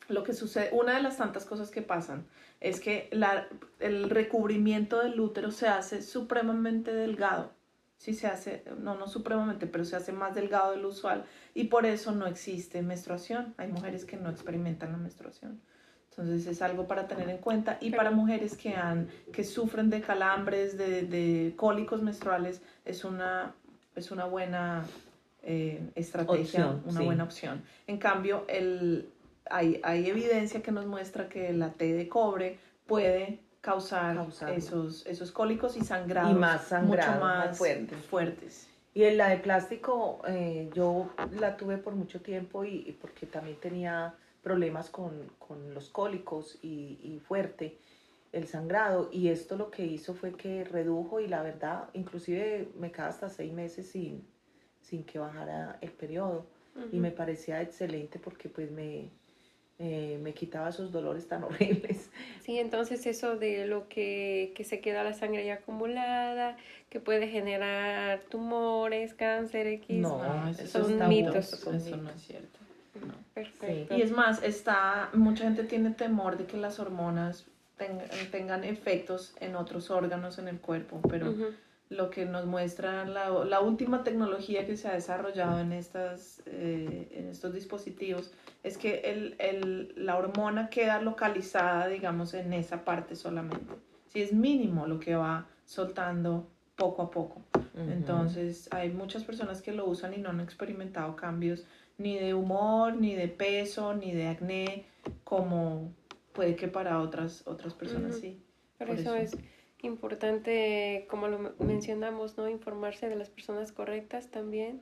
lo que sucede, una de las tantas cosas que pasan es que la, el recubrimiento del útero se hace supremamente delgado. Sí se hace, no, no supremamente, pero se hace más delgado de lo usual y por eso no existe menstruación. Hay mujeres que no experimentan la menstruación. Entonces es algo para tener en cuenta y para mujeres que, han, que sufren de calambres, de, de cólicos menstruales, es una, es una buena eh, estrategia, una buena opción. En cambio, el, hay, hay, evidencia que nos muestra que la T de cobre puede causar, esos, esos cólicos y sangrados, y más mucho más, fuertes. Y en la de plástico, eh, yo la tuve por mucho tiempo y, porque también tenía problemas con, con los cólicos y, y, fuerte el sangrado. Y esto lo que hizo fue que redujo y la verdad, inclusive me quedaba hasta seis meses sin, sin que bajara el periodo. Y me parecía excelente porque pues me, eh, me quitaba esos dolores tan horribles. Sí, entonces eso de lo que, que se queda la sangre ya acumulada, que puede generar tumores, cáncer, X, no, son mitos. Eso, no es cierto. Perfecto. Y es más, está, mucha gente tiene temor de que las hormonas tengan, efectos en otros órganos en el cuerpo, pero lo que nos muestra la, la, última tecnología que se ha desarrollado en, estas, eh, en estos dispositivos es que el, el, la hormona queda localizada, digamos, en esa parte solamente. Si es mínimo lo que va soltando poco a poco. Entonces, hay muchas personas que lo usan y no han experimentado cambios ni de humor, ni de peso, ni de acné, como puede que para otras, otras personas sí. Por, eso es importante, como lo mencionamos, ¿no? Informarse de las personas correctas también.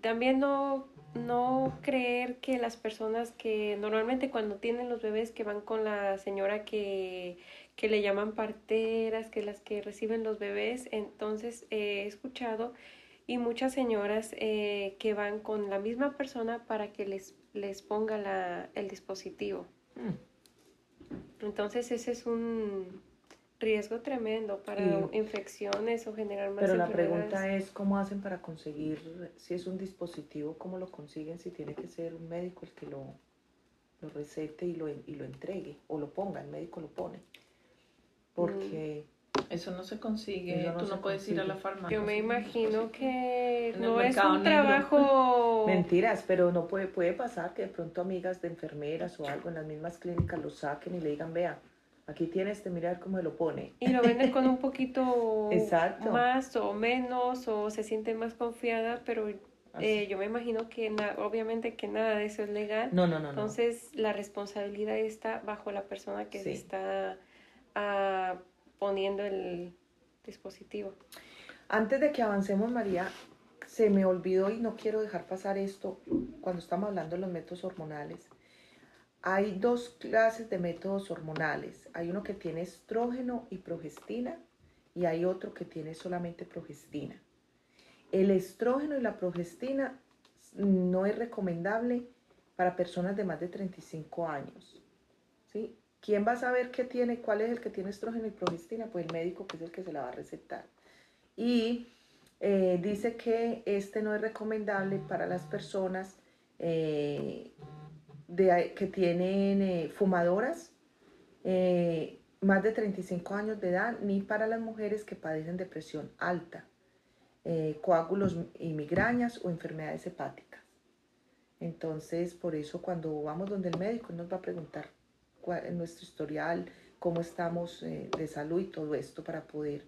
También no, no creer que las personas que normalmente cuando tienen los bebés que van con la señora que, que le llaman parteras, que las que reciben los bebés, entonces he escuchado y muchas señoras eh, que van con la misma persona para que les, les ponga la, el dispositivo. Mm. Entonces ese es un riesgo tremendo para Y- infecciones o generar más Pero la pregunta es cómo hacen para conseguir, si es un dispositivo, cómo lo consiguen, si tiene que ser un médico el que lo, lo recete y lo, y lo entregue, o lo ponga, el médico lo pone. Porque Eso no se consigue, no tú no puedes ir a la farmacia. Yo me imagino que no es un negro. trabajo... mentiras, pero no puede, puede pasar que de pronto amigas de enfermeras o algo en las mismas clínicas lo saquen y le digan, vea, aquí tiene este, mira a ver cómo lo pone. Y lo venden con un poquito Exacto. más o menos o se siente más confiada, pero eh, yo me imagino que na- obviamente que nada de eso es legal. No, no, no, no. Entonces la responsabilidad está bajo la persona que se está ah, poniendo el dispositivo. Antes de que avancemos, María, se me olvidó y no quiero dejar pasar esto cuando estamos hablando de los métodos hormonales. Hay dos clases de métodos hormonales. Hay uno que tiene estrógeno y progestina y hay otro que tiene solamente progestina. El estrógeno y la progestina no es recomendable para personas de más de 35 años. ¿sí? ¿Quién va a saber qué tiene, cuál es el que tiene estrógeno y progestina? Pues el médico que es el que se la va a recetar. Y eh, dice que este no es recomendable para las personas eh, de- que tienen eh, fumadoras eh, más de 35 años de edad, ni para las mujeres que padecen depresión alta, eh, coágulos y migrañas o enfermedades hepáticas. Entonces, por eso cuando vamos donde el médico nos va a preguntar cuál es nuestro historial, cómo estamos eh, de salud y todo esto para poder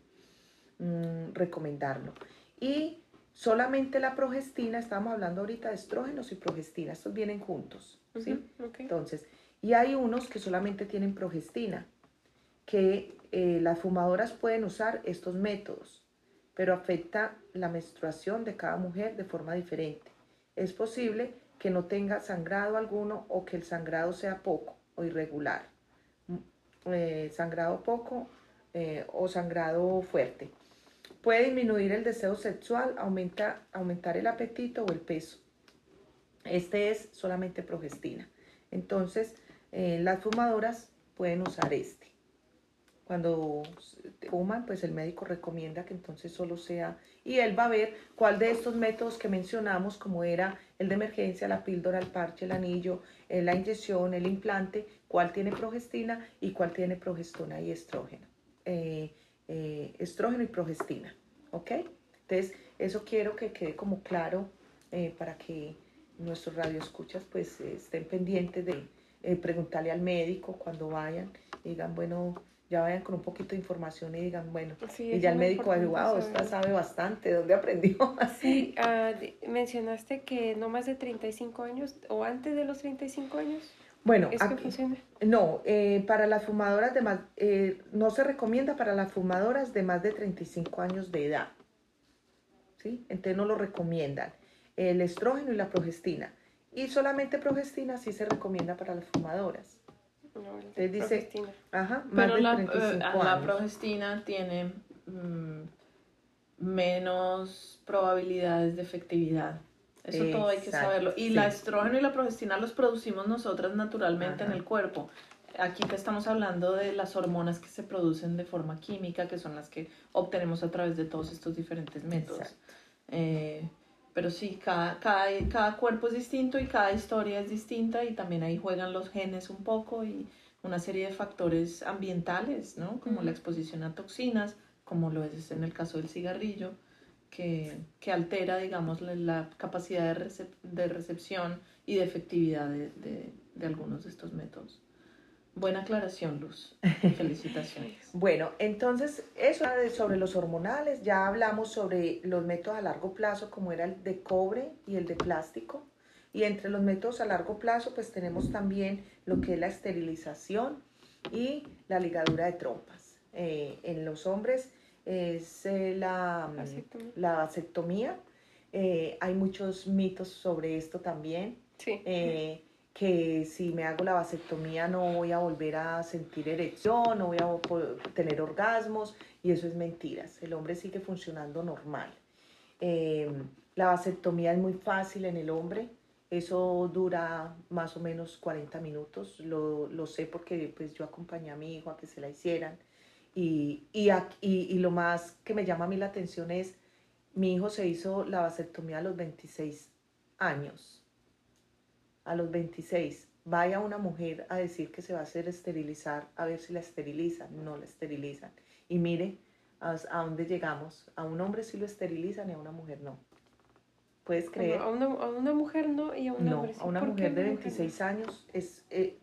mm, recomendarlo. Y solamente la progestina, estamos hablando ahorita de estrógenos y progestina, estos vienen juntos, ¿sí? Entonces, y hay unos que solamente tienen progestina, que eh, las fumadoras pueden usar estos métodos, pero afecta la menstruación de cada mujer de forma diferente. Es posible que no tenga sangrado alguno o que el sangrado sea poco o irregular. Mm, eh, sangrado poco eh, o sangrado fuerte. Puede disminuir el deseo sexual, aumenta, aumentar el apetito o el peso. Este es solamente progestina. Entonces, eh, las fumadoras pueden usar este. Cuando fuman, pues el médico recomienda que entonces solo sea, y él va a ver cuál de estos métodos que mencionamos, como era el de emergencia, la píldora, el parche, el anillo, eh, la inyección, el implante, cuál tiene progestina y cuál tiene progestona y estrógeno. Eh, eh, estrógeno y progestina, ¿ok? Entonces, eso quiero que quede como claro eh, para que nuestros radioescuchas pues estén pendientes de eh, preguntarle al médico cuando vayan, y digan, bueno, ya vayan con un poquito de información y digan, bueno, Sí, y ya el médico importante wow, esta sabe bastante, ¿de dónde aprendió? Sí, de- mencionaste que no más de 35 años o antes de los 35 años. Bueno, ¿Es que aquí- funciona? no, eh, para las fumadoras de más, eh, no se recomienda para las fumadoras de más de 35 años de edad, ¿sí? Entonces no lo recomiendan. El estrógeno y la progestina. Y solamente progestina sí se recomienda para las fumadoras. No, dice- progestina. Ajá, más Pero de la, 35 eh, la años. progestina tiene mm, menos probabilidades de efectividad. Eso todo hay que Exacto, saberlo. Y sí. la estrógeno y la progestina los producimos nosotras naturalmente en Ajá. el cuerpo. Aquí te estamos hablando de las hormonas que se producen de forma química, que son las que obtenemos a través de todos estos diferentes métodos. Exacto. Eh, pero sí, cada, cada, cada cuerpo es distinto y cada historia es distinta y también ahí juegan los genes un poco y una serie de factores ambientales, ¿no? Como la Ujú. exposición a toxinas, como lo es en el caso del cigarrillo, que, que altera, digamos, la, capacidad de, recep- de recepción y de efectividad de, de, algunos de estos métodos. Buena aclaración, Luz. Felicitaciones. Bueno, entonces eso sobre los hormonales, ya hablamos sobre los métodos a largo plazo como era el de cobre y el de plástico. Y entre los métodos a largo plazo pues tenemos también lo que es la esterilización y la ligadura de trompas. Eh, en los hombres es eh, la, Vasectomía. la vasectomía. Eh, hay muchos mitos sobre esto también Sí. eh, que si me hago la vasectomía no voy a volver a sentir erección, no voy a tener orgasmos, y eso es mentiras. El hombre sigue funcionando normal. La vasectomía es muy fácil en el hombre, eso dura más o menos 40 minutos, lo, lo, sé porque pues yo acompañé a mi hijo a que se la hicieran. Y, y, y, lo más que me llama a mí la atención es, mi hijo se hizo la vasectomía a los 26 años. A los 26. Vaya una mujer a decir que se va a hacer esterilizar, a ver si la esterilizan. No la esterilizan. Y mire a, a dónde llegamos. A un hombre sí lo esterilizan y a una mujer no. ¿Puedes creer? A una, a una mujer no y a una no, a una mujer de 26 años es, eh,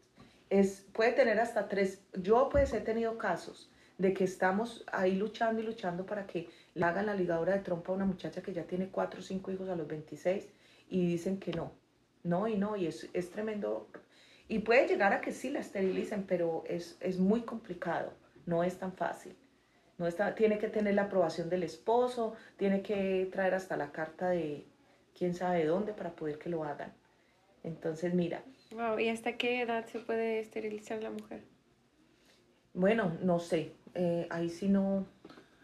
es, puede tener hasta tres. Yo pues he tenido casos de que estamos ahí luchando y luchando para que le hagan la ligadura de trompa a una muchacha que ya tiene cuatro o cinco hijos a los 26 y dicen que no, no y no, y es, es tremendo. Y puede llegar a que sí la esterilicen, pero es, es muy complicado, no es tan fácil. No está, tiene que tener la aprobación del esposo, tiene que traer hasta la carta de, quién sabe dónde para poder que lo hagan. Entonces, mira. Wow, ¿y hasta qué edad se puede esterilizar la mujer? Bueno, no sé. Eh, ahí sí no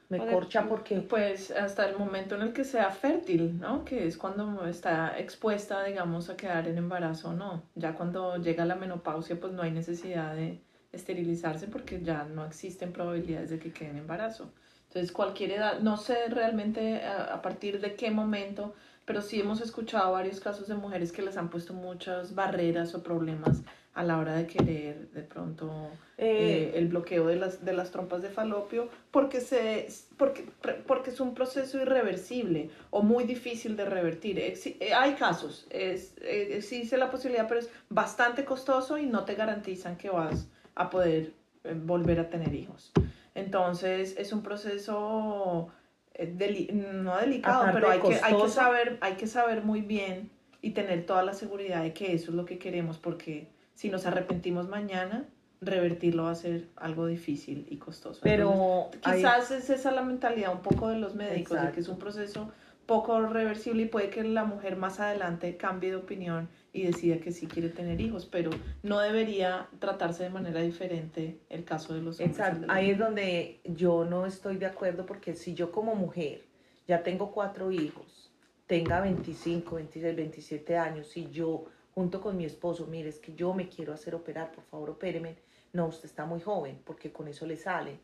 me corcha porque... Pues hasta el momento en el que sea fértil, ¿no? Que es cuando está expuesta, digamos, a quedar en embarazo, ¿no? Ya cuando llega la menopausia, pues no hay necesidad de esterilizarse porque ya no existen probabilidades de que quede en embarazo. Entonces, cualquier edad, no sé realmente a partir de qué momento pero sí hemos escuchado varios casos de mujeres que les han puesto muchas barreras o problemas a la hora de querer de pronto eh, eh, el bloqueo de las, de las trompas de falopio porque, se, porque, porque es un proceso irreversible o muy difícil de revertir. Eh, hay casos, es, existe la posibilidad, pero es bastante costoso y no te garantizan que vas a poder volver a tener hijos. Entonces es un proceso no delicado, pero hay que, hay que, saber, hay que saber muy bien y tener toda la seguridad de que eso es lo que queremos, porque si nos arrepentimos mañana, revertirlo va a ser algo difícil y costoso. Pero quizás es esa la mentalidad un poco de los médicos, de que es un proceso poco reversible y puede que la mujer más adelante cambie de opinión y decida que sí quiere tener hijos, pero no debería tratarse de manera diferente el caso de los hombres. Exacto, ahí es donde yo no estoy de acuerdo porque si yo como mujer ya tengo cuatro hijos, tenga 25, 26, 27 años y yo junto con mi esposo, mire, es que yo me quiero hacer operar, por favor opéreme, no, usted está muy joven porque con eso le salen.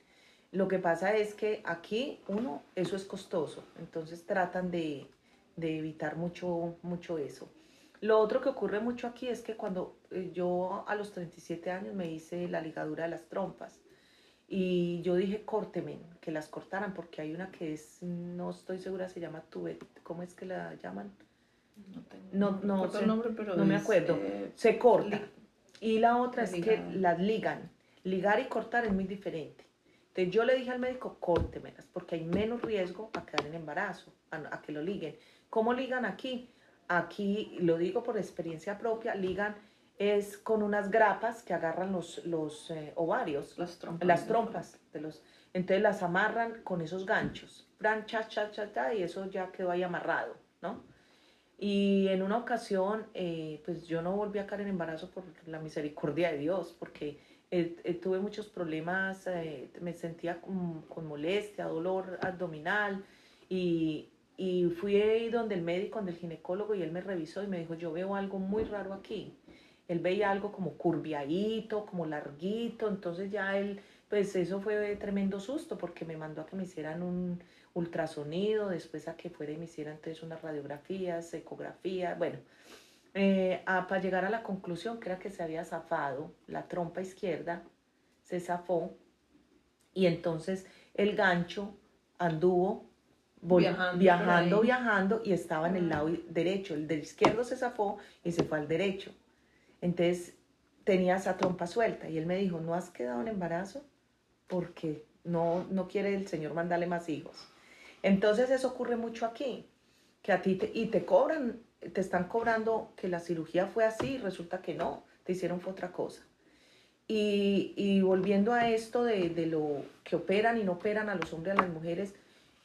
Lo que pasa es que aquí, uno, eso es costoso, entonces tratan de, de evitar mucho, mucho eso. Lo otro que ocurre mucho aquí es que cuando eh, yo a los 37 años me hice la ligadura de las trompas y yo dije córteme, que las cortaran porque hay una que es, no estoy segura, se llama tubet, ¿cómo es que la llaman? No, tengo, no, no, nombre, pero no me acuerdo. Eh, se corta. y la otra es que las ligan. Ligar y cortar es muy diferente. Entonces yo le dije al médico, córtemelas, porque hay menos riesgo a quedar en embarazo, a, a que lo liguen. ¿Cómo ligan aquí? aquí lo digo por experiencia propia, ligan es con unas grapas que agarran los, los eh, ovarios, las trompas, las trompas de los, entonces las amarran con esos ganchos, cha, cha, cha, cha, y eso ya quedó ahí amarrado, ¿no? Y en una ocasión, eh, pues yo no volví a caer en embarazo por la misericordia de Dios, porque eh, tuve muchos problemas, me sentía con, con molestia, dolor abdominal, y, y fui ahí donde el médico, donde el ginecólogo, y él me revisó y me dijo, yo veo algo muy raro aquí. Él veía algo como curviadito, como larguito, entonces ya él, pues eso fue tremendo susto porque me mandó a que me hicieran un ultrasonido, después a que fuera y me hicieran entonces unas radiografías, ecografías, bueno, eh, para llegar a la conclusión que era que se había zafado la trompa izquierda, se zafó y entonces el gancho anduvo viajando, viajando, viajando, y estaba en el lado derecho. El del izquierdo se zafó y se fue al derecho. Entonces tenía esa trompa suelta y él me dijo, ¿no has quedado en embarazo? Porque no, no quiere el Señor mandarle más hijos. Entonces eso ocurre mucho aquí, que a ti te, y te cobran, te están cobrando que la cirugía fue así resulta que no, te hicieron otra cosa. Y, volviendo a esto de, lo que operan y no operan a los hombres y a las mujeres,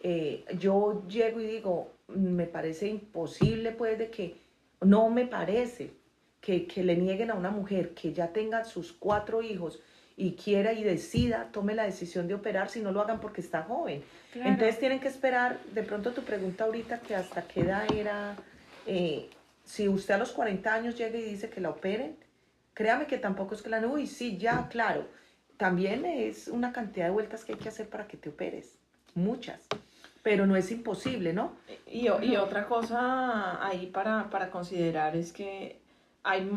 eh, yo llego y digo, me parece imposible pues de que, no me parece que, le nieguen a una mujer que ya tenga sus cuatro hijos y quiera y decida, tome la decisión de operar, si no lo hagan porque está joven. Entonces tienen que esperar, de pronto tu pregunta ahorita, que hasta qué edad era, eh, si usted a los 40 años llega y dice que la operen, créame que tampoco es que la, uy, sí, ya, claro, también es una cantidad de vueltas que hay que hacer para que te operes, muchas pero no es imposible, ¿no? Y, y otra cosa ahí para, para considerar es que hay,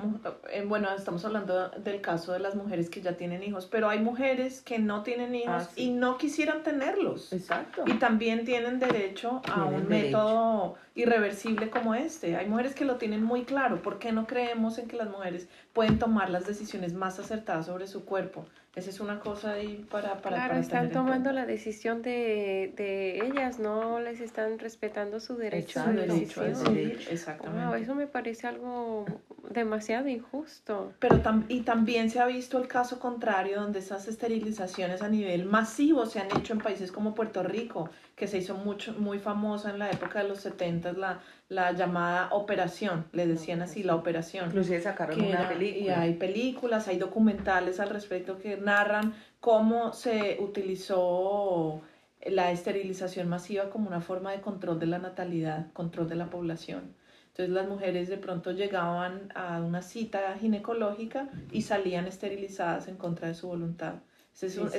eh, bueno, estamos hablando del caso de las mujeres que ya tienen hijos, pero hay mujeres que no tienen hijos ah, y no quisieran tenerlos. Exacto. Y también tienen derecho a un método irreversible como este. Hay mujeres que lo tienen muy claro. ¿Por qué no creemos en que las mujeres pueden tomar las decisiones más acertadas sobre su cuerpo? Esa es una cosa ahí para... para claro, están tomando la decisión de, de, ellas, no les están respetando su derecho, a decidir. Exactamente. eso me parece algo demasiado injusto. Pero y también se ha visto el caso contrario, donde esas esterilizaciones a nivel masivo se han hecho en países como Puerto Rico, que se hizo mucho, muy famosa en la época de los 70, la, la llamada operación, le decían así, la operación. Inclusive sacaron una película. Y hay películas, hay documentales al respecto que narran cómo se utilizó la esterilización masiva como una forma de control de la natalidad, control de la población. Entonces las mujeres de pronto llegaban a una cita ginecológica y salían esterilizadas en contra de su voluntad. es, un,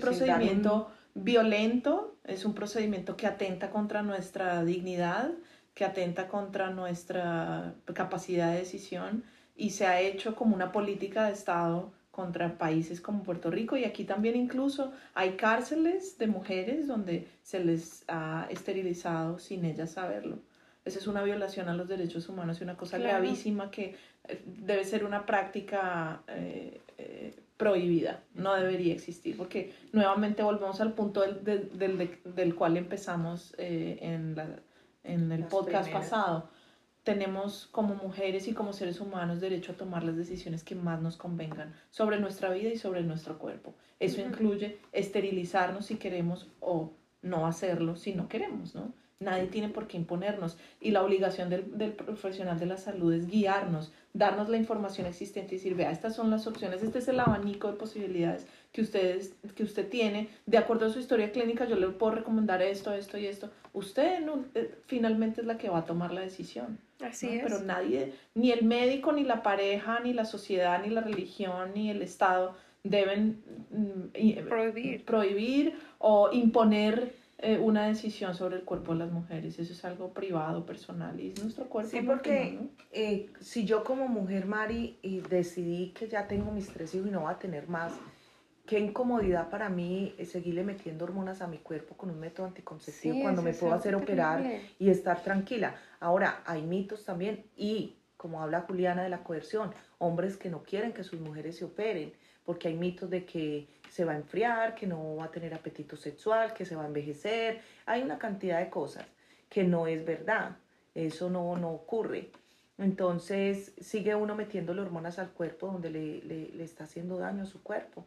procedimiento violento, es un procedimiento que atenta contra nuestra dignidad, que atenta contra nuestra capacidad de decisión y se ha hecho como una política de Estado contra países como Puerto Rico y aquí también incluso hay cárceles de mujeres donde se les ha esterilizado sin ellas saberlo. Esa es una violación a los derechos humanos y una cosa gravísima que eh, debe ser una práctica eh, eh, prohibida, no debería existir, porque nuevamente volvemos al punto del, del, del, cual empezamos en, la, en el podcast pasado. Tenemos como mujeres y como seres humanos derecho a tomar las decisiones que más nos convengan sobre nuestra vida y sobre nuestro cuerpo. Eso incluye esterilizarnos si queremos o no hacerlo si no queremos, ¿no? Nadie tiene por qué imponernos y la obligación del, del, profesional de la salud es guiarnos, darnos la información existente y decir, vea, estas son las opciones, este es el abanico de posibilidades que, ustedes, que usted tiene. De acuerdo a su historia clínica, yo le puedo recomendar esto, esto y esto. Usted no, eh, finalmente es la que va a tomar la decisión. Así es. Pero nadie, ni el médico, ni la pareja, ni la sociedad, ni la religión, ni el Estado deben mm, prohibir, prohibir o imponer eh, una decisión sobre el cuerpo de las mujeres. Eso es algo privado, personal y es nuestro cuerpo. Sí, porque eh, si yo como mujer, Mari, y decidí que ya tengo mis tres hijos y no voy a tener más, qué incomodidad para mí seguirle metiendo hormonas a mi cuerpo con un método anticonceptivo cuando me puedo hacer operar y estar tranquila. Ahora, hay mitos también y, como habla Juliana de la coerción, hombres que no quieren que sus mujeres se operen porque hay mitos de que se va a enfriar, que no va a tener apetito sexual, que se va a envejecer. Hay una cantidad de cosas que no es verdad. Eso no, no ocurre. Entonces sigue uno metiéndole hormonas al cuerpo donde le, le, está haciendo daño a su cuerpo.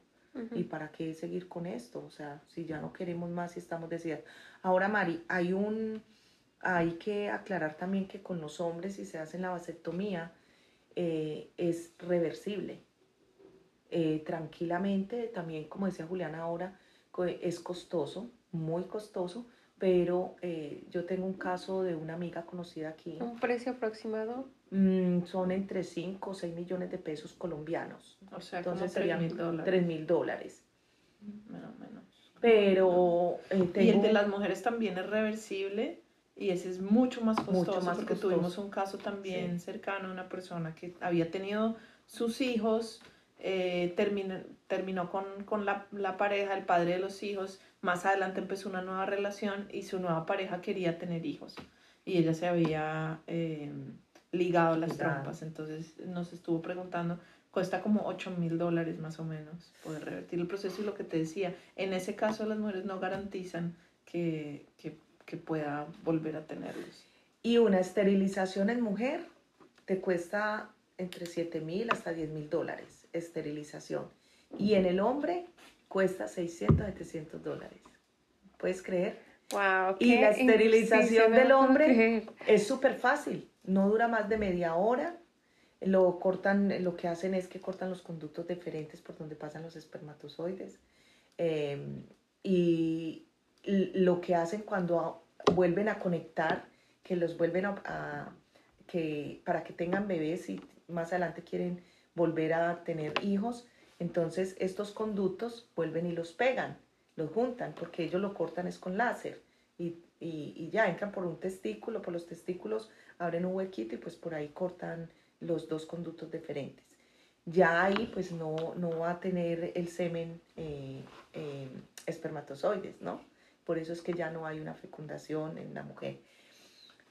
¿Y para qué seguir con esto? O sea, si ya no queremos más y estamos decididos. Ahora, Mari, hay un... Hay que aclarar también que con los hombres, si se hace la vasectomía, eh, es reversible. Eh, tranquilamente. También, como decía Juliana ahora, es costoso, muy costoso, pero eh, yo tengo un caso de una amiga conocida aquí. ¿Un precio aproximado? Mm, son entre 5 o 6 millones de pesos colombianos. O sea, entonces serían 3 mil dólares. Menos, menos. Pero eh, Y el de las mujeres también es reversible y ese es mucho más costoso más porque tuvimos un caso también cercano a una persona que había tenido sus hijos eh, terminó, con, la, pareja, el padre de los hijos, más adelante empezó una nueva relación y su nueva pareja quería tener hijos. Y ella se había eh, ligado las trompas, entonces nos estuvo preguntando, cuesta como 8 mil dólares más o menos poder revertir el proceso. Y lo que te decía, en ese caso las mujeres no garantizan que, que pueda volver a tenerlos. Y una esterilización en mujer te cuesta entre 7 mil hasta 10 mil dólares esterilización. Y en el hombre cuesta 600, 700 dólares. ¿Puedes creer? Wow, y la esterilización del hombre es súper fácil, no dura más de media hora. lo cortan, lo que hacen es que cortan los conductos deferentes por donde pasan los espermatozoides. Em, y lo que hacen cuando vuelven a conectar, que los vuelven a, que para que tengan bebés y más adelante quieren volver a tener hijos, entonces estos conductos vuelven y los pegan, los juntan, porque ellos lo cortan es con láser y, y, y ya entran por un testículo, por los testículos abren un huequito y pues por ahí cortan los dos conductos diferentes. Ya ahí pues no, no va a tener el semen eh, eh, espermatozoides, ¿no? Por eso es que ya no hay una fecundación en la mujer.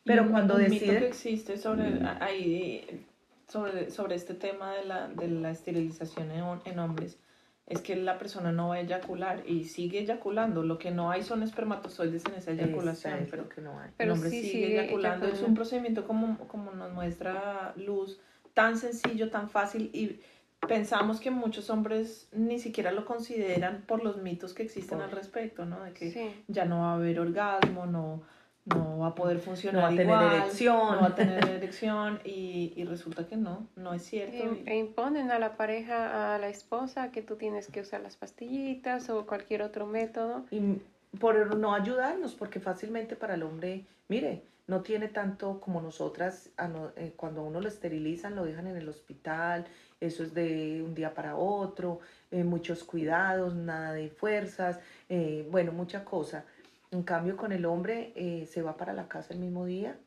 Pero cuando decide... que existe sobre, ahí, sobre, sobre este tema de la, de la esterilización en, en hombres es que la persona no va a eyacular y sigue eyaculando. Lo que no hay son espermatozoides en esa eyaculación, pero, que no hay. el hombre sigue, eyaculando. Es un procedimiento como, como nos muestra Luz, tan sencillo, tan fácil y pensamos que muchos hombres ni siquiera lo consideran por los mitos que existen al respecto, ¿no? De que ya no va a haber orgasmo, no no va a poder funcionar no va a tener erección. no va a tener erección y, y, resulta que no, no es cierto. E imponen a la pareja, a la esposa, que tú tienes que usar las pastillitas o cualquier otro método. Y por no ayudarnos, porque fácilmente para el hombre, mire, no tiene tanto como nosotras, eh, cuando uno lo esterilizan, lo dejan en el hospital, eso es de un día para otro, eh, muchos cuidados, nada de fuerzas, eh, bueno, mucha cosa en cambio, con el hombre eh, se va para la casa el mismo día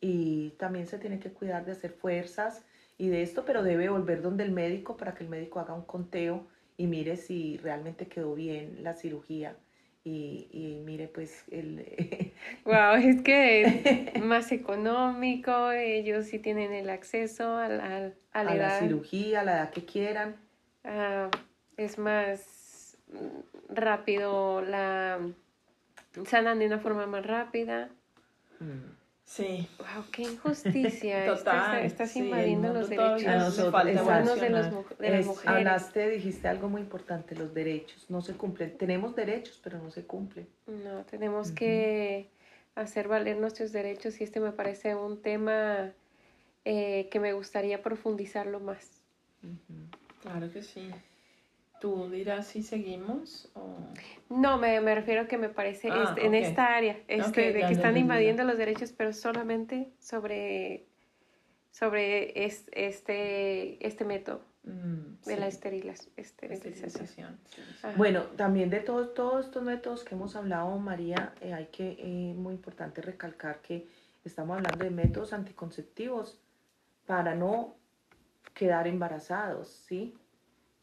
y también se tiene que cuidar de hacer fuerzas y de esto, pero debe volver donde el médico para que el médico haga un conteo y mire si realmente quedó bien la cirugía. Y, mire pues el... wow, es que es más económico, ellos sí tienen el acceso a la, a la, cirugía, a la edad que quieran. Ah, es más rápido la sanan de una forma más rápida. Mm. Sí. Wow, qué injusticia. Total. Estás, invadiendo los derechos. de, los, de las mujeres. Hablaste, dijiste algo muy importante, los derechos no se cumplen. Tenemos derechos, pero no se cumplen. No, tenemos que hacer valer nuestros derechos y este me parece un tema eh, que me gustaría profundizarlo más. Claro que sí. ¿Tú dirás si seguimos? O... No, me, me, refiero a que me parece ah, este, en esta área, este, de que están invadiendo los derechos, pero solamente sobre, sobre este, este método mm, de la esterilización. Bueno, también de todos, todos estos métodos que hemos hablado, María, eh, hay que, eh, muy importante recalcar que estamos hablando de métodos anticonceptivos para no quedar embarazados, ¿sí?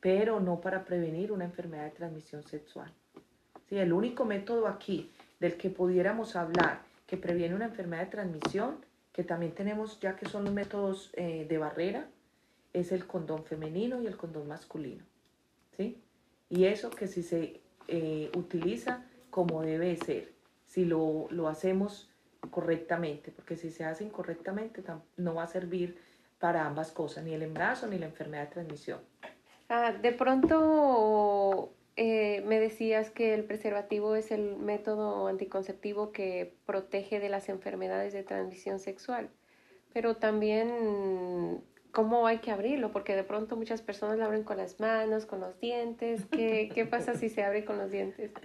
Pero no para prevenir una enfermedad de transmisión sexual. Sí, el único método aquí del que pudiéramos hablar que previene una enfermedad de transmisión, que también tenemos ya que son los métodos eh, de barrera, es el condón femenino y el condón masculino. ¿sí? Y eso que si se eh, utiliza como debe ser, si lo, lo hacemos correctamente, porque si se hace incorrectamente no va a servir para ambas cosas, ni el embarazo ni la enfermedad de transmisión. Ah, de pronto eh, me decías que el preservativo es el método anticonceptivo que protege de las enfermedades de transmisión sexual, pero también cómo hay que abrirlo, porque de pronto muchas personas lo abren con las manos, con los dientes. ¿Qué, qué pasa si se abre con los dientes?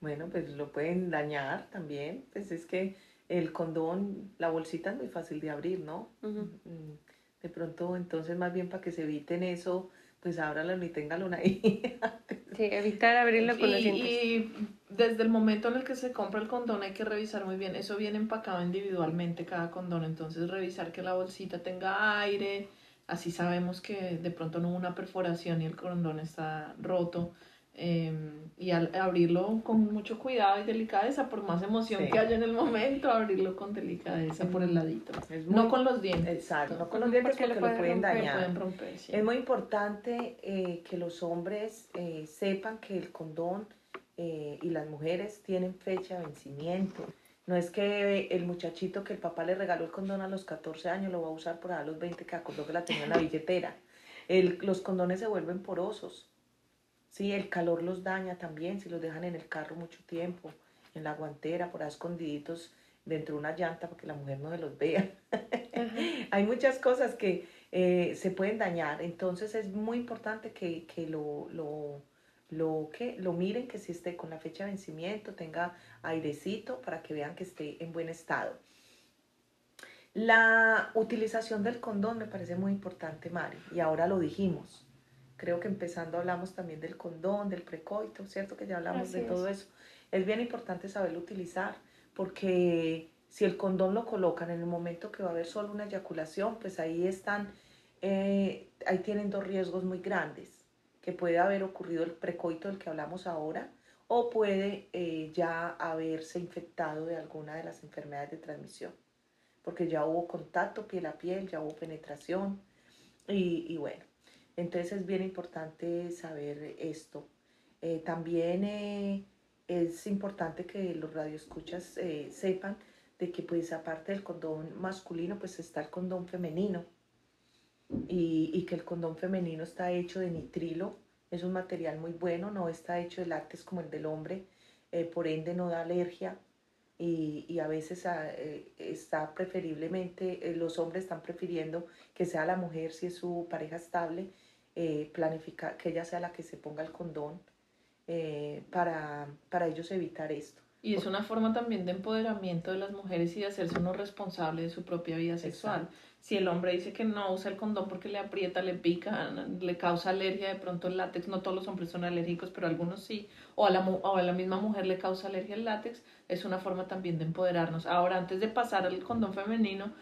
Bueno, pues lo pueden dañar también. Pues es que el condón, la bolsita es muy fácil de abrir, ¿no? Mm, de pronto, entonces más bien para que se eviten eso, pues ábralo y téngalo ahí. sí, evitar abrirlo con los dientes. Y desde el momento en el que se compra el condón hay que revisar muy bien. Eso viene empacado individualmente cada condón. Entonces revisar que la bolsita tenga aire. Así sabemos que de pronto no hubo una perforación y el condón está roto. Em, y al abrirlo con mucho cuidado y delicadeza, por más emoción que haya en el momento, abrirlo con delicadeza por el ladito. no con los dientes. Exacto, no con los dientes porque, lo pueden dañar. Es muy importante eh, que los hombres eh, sepan que el condón eh, y las mujeres tienen fecha de vencimiento. No es que el muchachito que el papá le regaló el condón a los 14 años lo va a usar por a los 20 que acordó que la tenía en la billetera. El, los condones se vuelven porosos Sí, el calor los daña también si los dejan en el carro mucho tiempo, en la guantera, por ahí escondiditos dentro de una llanta para que la mujer no se los vea. Hay muchas cosas que, eh, se pueden dañar. Entonces es muy importante que, que lo, lo, lo, que, lo miren, que si esté con la fecha de vencimiento, tenga airecito para que vean que esté en buen estado. La utilización del condón me parece muy importante, Mari, y ahora lo dijimos. Creo que empezando hablamos también del condón, del precoito, ¿cierto? Que ya hablamos de todo eso. Es bien importante saberlo utilizar porque si el condón lo colocan en el momento que va a haber solo una eyaculación, pues ahí están, eh, ahí tienen dos riesgos muy grandes, que puede haber ocurrido el precoito del que hablamos ahora o puede eh, ya haberse infectado de alguna de las enfermedades de transmisión, porque ya hubo contacto piel a piel, ya hubo penetración y, y bueno, entonces es bien importante saber esto. Eh, también eh, es importante que los radioescuchas eh, sepan de que pues aparte del condón masculino pues está el condón femenino. Y, y, que el condón femenino está hecho de nitrilo, es un material muy bueno, no está hecho de látex como el del hombre, por ende no da alergia y, y a veces ah, está preferiblemente, los hombres están prefiriendo que sea la mujer si es su pareja estable eh, planificar, que ella sea la que se ponga el condón eh, para, para ellos evitar esto. Y es una forma también de empoderamiento de las mujeres y de hacerse uno responsable de su propia vida sexual. Si el hombre dice que no usa el condón porque le aprieta, le pica, le causa alergia, de pronto el látex, no todos los hombres son alérgicos, pero algunos sí, o a la, o a la misma mujer le causa alergia el látex, es una forma también de empoderarnos. Ahora, antes de pasar al condón femenino,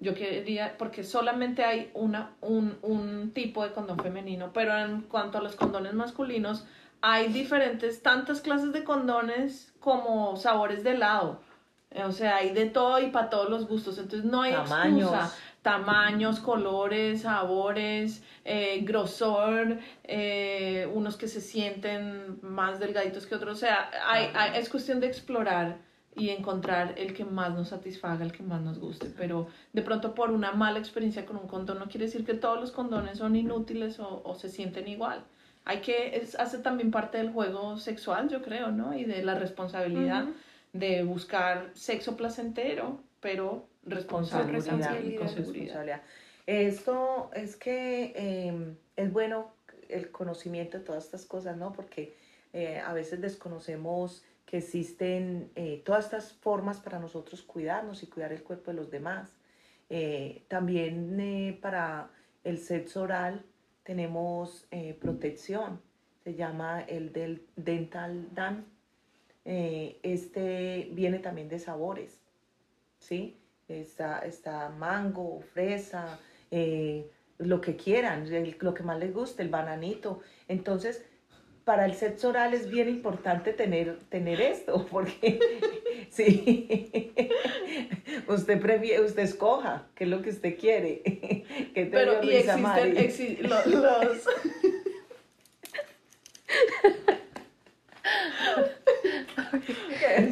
yo quería, porque solamente hay una, un, un tipo de condón femenino, pero en cuanto a los condones masculinos, hay diferentes, tantas clases de condones como sabores de helado. O sea, hay de todo y para todos los gustos. Entonces no hay Tamaños. excusa. Tamaños, colores, sabores, eh, grosor, eh, unos que se sienten más delgaditos que otros. O sea, hay, hay, es cuestión de explorar y encontrar el que más nos satisfaga, el que más nos guste. Pero de pronto por una mala experiencia con un condón no quiere decir que todos los condones son inútiles o, o se sienten igual. Hay que, es, hace también parte del juego sexual, yo creo, ¿no? Y de la responsabilidad uh -huh. de buscar sexo placentero, pero responsable, con seguridad. Con seguridad. Esto es que eh, es bueno el conocimiento de todas estas cosas, ¿no? Porque eh, a veces desconocemos que existen eh, todas estas formas para nosotros cuidarnos y cuidar el cuerpo de los demás. Eh, también eh, para el sexo oral tenemos eh, protección, se llama el del Dental Dam. Eh, este viene también de sabores, ¿sí? Está, está mango, fresa, eh, lo que quieran, lo que más les guste, el bananito. Entonces, para el sexo oral es bien importante tener, tener esto, porque sí, usted prefiere, usted escoja qué es lo que usted quiere. ¿Qué te Pero y existen exi los, los...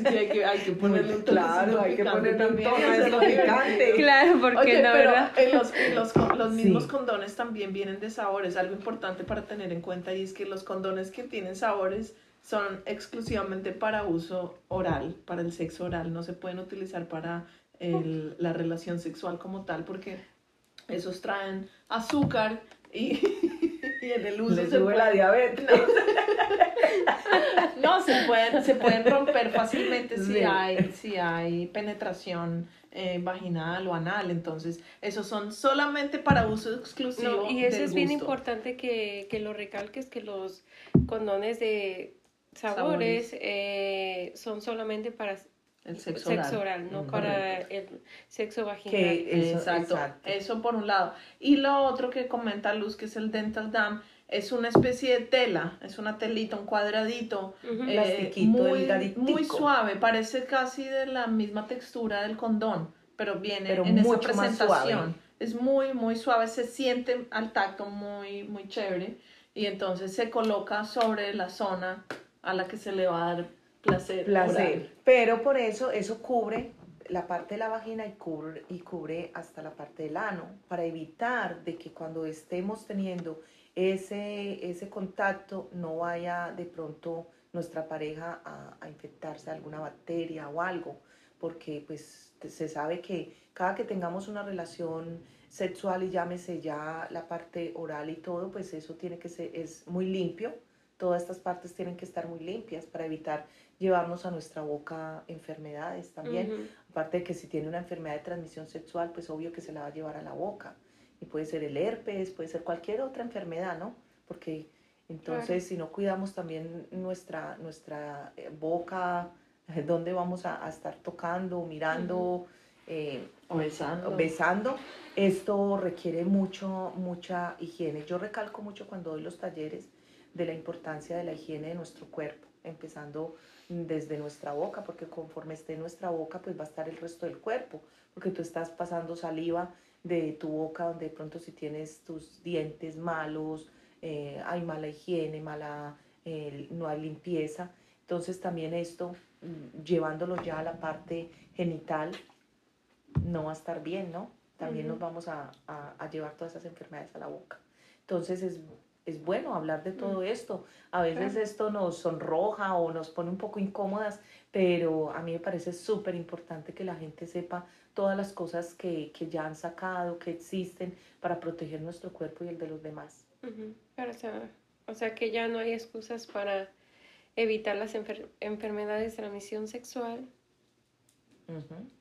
Sí, hay, que, hay que ponerle un claro, hay que ponerle un tono a esto picante. Claro, porque Oye, no, pero ¿verdad? en los, en los, los mismos Sí. condones también vienen de sabores. Algo importante para tener en cuenta y es que los condones que tienen sabores son exclusivamente para uso oral, para el sexo oral. No se pueden utilizar para el- la relación sexual como tal porque esos traen azúcar y, y en el uso Le se sube la diabetes. no, se pueden, se pueden romper fácilmente si Sí. hay, si hay penetración eh, vaginal o anal. Entonces, esos son solamente para uso exclusivo. No, y eso del es bien gusto. importante que, que lo recalques, que los condones de sabores, Sabores. eh, son solamente para El sexo, sexo oral. oral, no Mm, para el sexo vaginal. Que eso, exacto, exacto. eso por un lado. Y lo otro que comenta Luz, que es el dental dam, es una especie de tela, es una telita, un cuadradito, eh, Plastiquito, muy, muy suave, parece casi de la misma textura del condón, pero viene Pero en esa presentación. suave. Es muy, muy suave, se siente al tacto muy, muy chévere y entonces se coloca sobre la zona a la que se le va a dar placer. placer. oral. Pero por eso, eso cubre la parte de la vagina y cubre, y cubre hasta la parte del ano, para evitar de que cuando estemos teniendo ese, ese contacto no vaya de pronto nuestra pareja a, a infectarse de alguna bacteria o algo, porque pues se sabe que cada que tengamos una relación sexual y llámese ya la parte oral y todo, pues eso tiene que ser, es muy limpio. Todas estas partes tienen que estar muy limpias para evitar llevarnos a nuestra boca enfermedades también. Aparte de que si tiene una enfermedad de transmisión sexual, pues obvio que se la va a llevar a la boca. Y puede ser el herpes, puede ser cualquier otra enfermedad, ¿no? Porque entonces si no cuidamos también nuestra, nuestra eh, boca, dónde vamos a, estar tocando, mirando, eh, o besando. besando, esto requiere mucho, mucha higiene. Yo recalco mucho cuando doy los talleres de la importancia de la higiene de nuestro cuerpo, empezando desde nuestra boca, porque conforme esté en nuestra boca, pues va a estar el resto del cuerpo, porque tú estás pasando saliva de tu boca, donde de pronto si tienes tus dientes malos, eh, hay mala higiene, mala, eh, no hay limpieza. Entonces también esto, mm, llevándolo ya a la parte genital, no va a estar bien, ¿no? También nos vamos a, a, llevar todas esas enfermedades a la boca. Entonces es, es bueno hablar de todo esto. A veces esto nos sonroja o nos pone un poco incómodas, pero a mí me parece súper importante que la gente sepa todas las cosas que, que, ya han sacado, que existen para proteger nuestro cuerpo y el de los demás. o, sea, que ya no hay excusas para evitar las enfermedades de transmisión sexual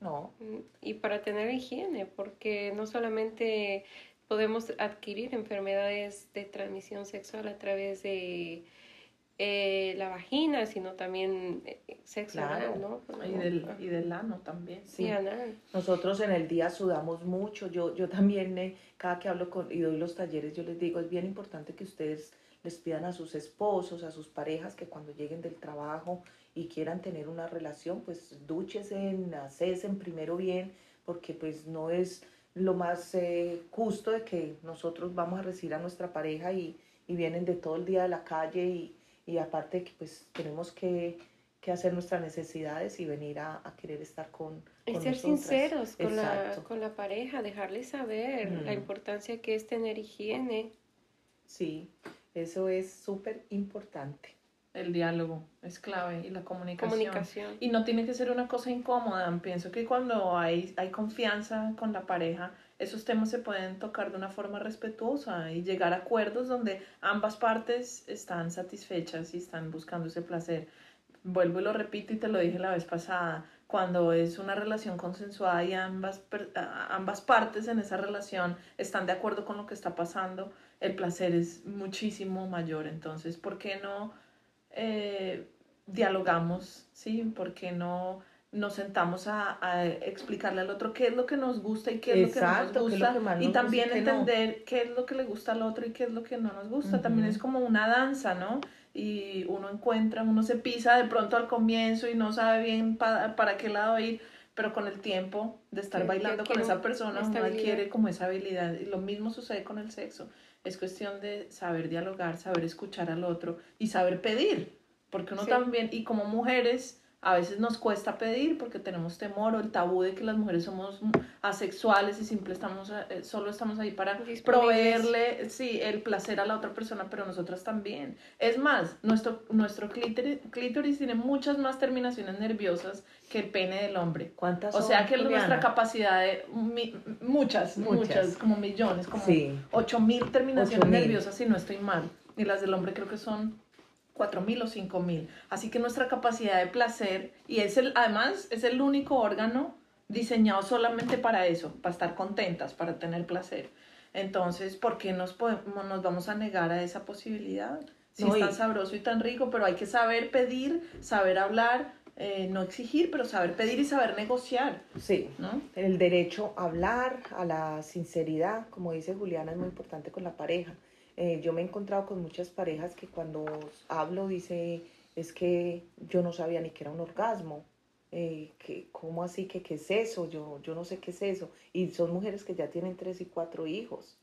no. Y para tener higiene, porque no solamente podemos adquirir enfermedades de transmisión sexual a través de eh, la vagina, sino también eh, sexo ¿no? Y del, y del ano también. Sí, Nosotros en el día sudamos mucho. Yo, yo también, eh, cada que hablo con, y doy los talleres, yo les digo, es bien importante que ustedes les pidan a sus esposos, a sus parejas, que cuando lleguen del trabajo y quieran tener una relación, pues dúchesen, acesen primero bien, porque pues no es lo más eh, justo de que nosotros vamos a recibir a nuestra pareja y, y vienen de todo el día de la calle y, y aparte que pues tenemos que, que, hacer nuestras necesidades y venir a, a querer estar con, con ser sinceros con la, con la, pareja, dejarles saber la importancia que es tener higiene. Sí, eso es súper importante. El diálogo es clave y la comunicación. Y no tiene que ser una cosa incómoda. Pienso que cuando hay, hay confianza con la pareja, esos temas se pueden tocar de una forma respetuosa y llegar a acuerdos donde ambas partes están satisfechas y están buscando ese placer. Vuelvo y lo repito y te lo dije la vez pasada. Cuando es una relación consensuada y ambas, ambas partes en esa relación están de acuerdo con lo que está pasando, el placer es muchísimo mayor. Entonces, ¿por qué no? Eh, dialogamos, ¿sí? Porque no nos sentamos a, explicarle al otro qué es lo que nos gusta y qué es lo que no nos gusta y también entender qué es lo que le gusta al otro y qué es lo que no nos gusta. También es como una danza, ¿no? Y uno encuentra, uno se pisa de pronto al comienzo y no sabe bien para qué lado ir, pero con el tiempo de estar bailando con esa persona uno adquiere como esa habilidad. Y lo mismo sucede con el sexo. Es cuestión de saber dialogar, saber escuchar al otro y saber pedir. Porque uno también, y como mujeres, a veces nos cuesta pedir porque tenemos temor o el tabú de que las mujeres somos asexuales y simple estamos, eh, solo estamos ahí para proveerle sí, el placer a la otra persona, pero nosotras también. Es más, nuestro, nuestro clítoris, clítoris tiene muchas más terminaciones nerviosas que el pene del hombre. ¿Cuántas O sea que nuestra capacidad de muchas, muchas, como millones, como ocho mil terminaciones nerviosas si no estoy mal. Y las del hombre creo que son cuatro mil o cinco mil. Así que nuestra capacidad de placer, y es el, además es el único órgano diseñado solamente para eso, para estar contentas, para tener placer. Entonces, ¿por qué nos, podemos, nos vamos a negar a esa posibilidad? Si es tan sabroso y tan rico, pero hay que saber pedir, saber hablar, eh, no exigir, pero saber pedir y saber negociar. Sí, ¿no? El derecho a hablar, a la sinceridad, como dice Juliana, es muy importante con la pareja. Eh, yo me he encontrado con muchas parejas que cuando hablo dice, es que yo no sabía ni que era un orgasmo. Eh, que, ¿Cómo así? que ¿Qué es eso? Yo, yo no sé qué es eso. Y son mujeres que ya tienen tres y cuatro hijos.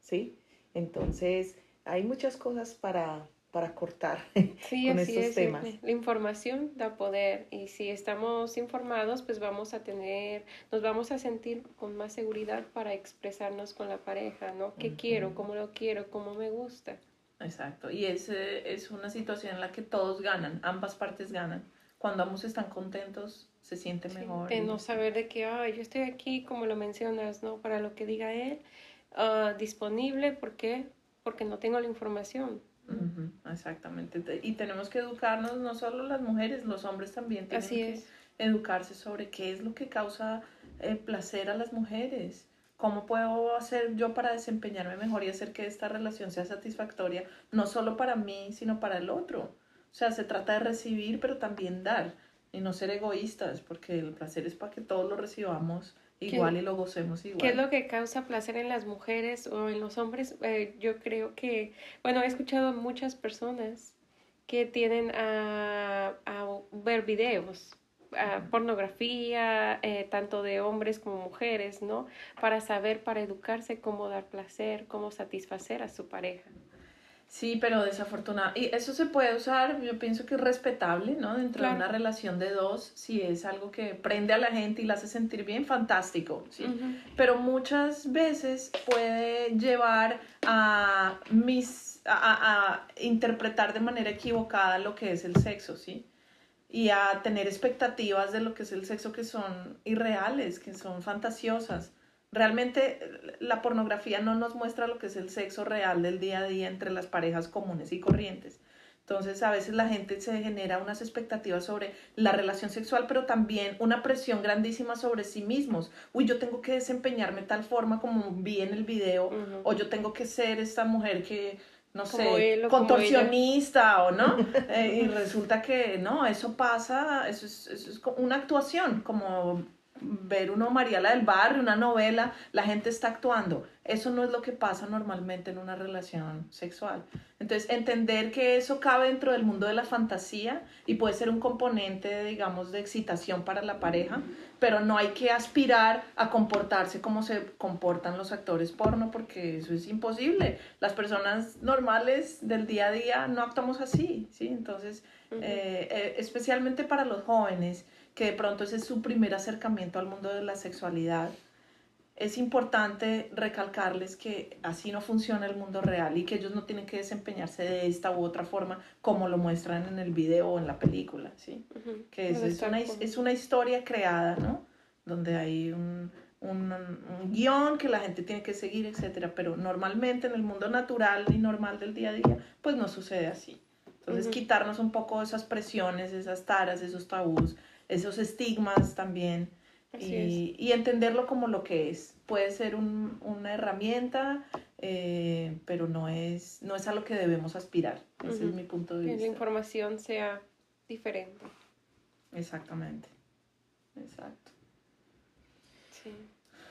¿Sí? Entonces, hay muchas cosas para, para cortar sí, con estos temas. La información da poder y si estamos informados, pues vamos a tener, nos vamos a sentir con más seguridad para expresarnos con la pareja, ¿no? ¿Qué quiero? ¿Cómo lo quiero? ¿Cómo me gusta? Exacto. Y es, es una situación en la que todos ganan, ambas partes ganan. cuando ambos están contentos, se siente mejor. de no saber de que, ay, yo estoy aquí, como lo mencionas, ¿no? Para lo que diga él, ah, disponible, ¿por qué? Porque no tengo la información. Exactamente. Y tenemos que educarnos, no solo las mujeres, los hombres también tienen que educarse sobre qué es lo que causa eh, placer a las mujeres. ¿Cómo puedo hacer yo para desempeñarme mejor y hacer que esta relación sea satisfactoria, no solo para mí, sino para el otro? O sea, se trata de recibir, pero también dar y no ser egoístas, porque el placer es para que todos lo recibamos igual y lo gocemos igual. ¿Qué es lo que causa placer en las mujeres o en los hombres? Eh, yo creo que, bueno, he escuchado muchas personas que tienen a, a ver videos, a pornografía, eh, tanto de hombres como mujeres, ¿no? Para saber, para educarse cómo dar placer, cómo satisfacer a su pareja. Sí, pero desafortunado. Y eso se puede usar, yo pienso que es respetable, ¿no? Dentro de una relación de dos, si es algo que prende a la gente y la hace sentir bien, fantástico, ¿sí? Pero muchas veces puede llevar a mis, a, a, interpretar de manera equivocada lo que es el sexo, ¿sí? Y a tener expectativas de lo que es el sexo que son irreales, que son fantasiosas. Realmente la pornografía no nos muestra lo que es el sexo real del día a día entre las parejas comunes y corrientes. Entonces a veces la gente se genera unas expectativas sobre la relación sexual, pero también una presión grandísima sobre sí mismos. Uy, yo tengo que desempeñarme tal forma como vi en el video, o yo tengo que ser esta mujer que, no sé, contorsionista o no. Eh, y resulta que no, eso pasa, eso es, eso es una actuación, como ver uno Mariala del Barrio, una novela, la gente está actuando. Eso no es lo que pasa normalmente en una relación sexual. Entonces, entender que eso cabe dentro del mundo de la fantasía y puede ser un componente, digamos, de excitación para la pareja, pero no hay que aspirar a comportarse como se comportan los actores porno porque eso es imposible. Las personas normales del día a día no actuamos así, ¿sí? Entonces, eh, eh, especialmente para los jóvenes, que de pronto ese es su primer acercamiento al mundo de la sexualidad, es importante recalcarles que así no funciona el mundo real y que ellos no tienen que desempeñarse de esta u otra forma como lo muestran en el video o en la película, ¿sí? Que es, es, una, es, una, historia creada, ¿no? Donde hay un, un, un, guion que la gente tiene que seguir, etcétera, pero normalmente en el mundo natural y normal del día a día, pues no sucede así. Entonces, quitarnos un poco esas presiones, esas taras, esos tabús, esos estigmas también y, y, entenderlo como lo que es. Puede ser un, una herramienta, eh, pero no es, no es a lo que debemos aspirar. Ese es mi punto de vista. Que la información sea diferente. Exactamente. Exacto. Sí.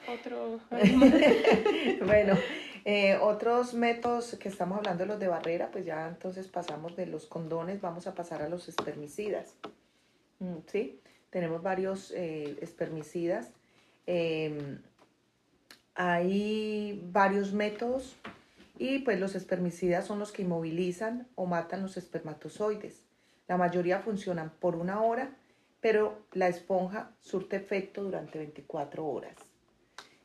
Otro. bueno, eh, otros métodos que estamos hablando de los de barrera, pues ya entonces pasamos de los condones, vamos a pasar a los espermicidas. Mm, ¿Sí? Tenemos varios eh, espermicidas. Em, hay varios métodos y pues los espermicidas son los que inmovilizan o matan los espermatozoides. La mayoría funcionan por una hora, pero la esponja surte efecto durante 24 horas.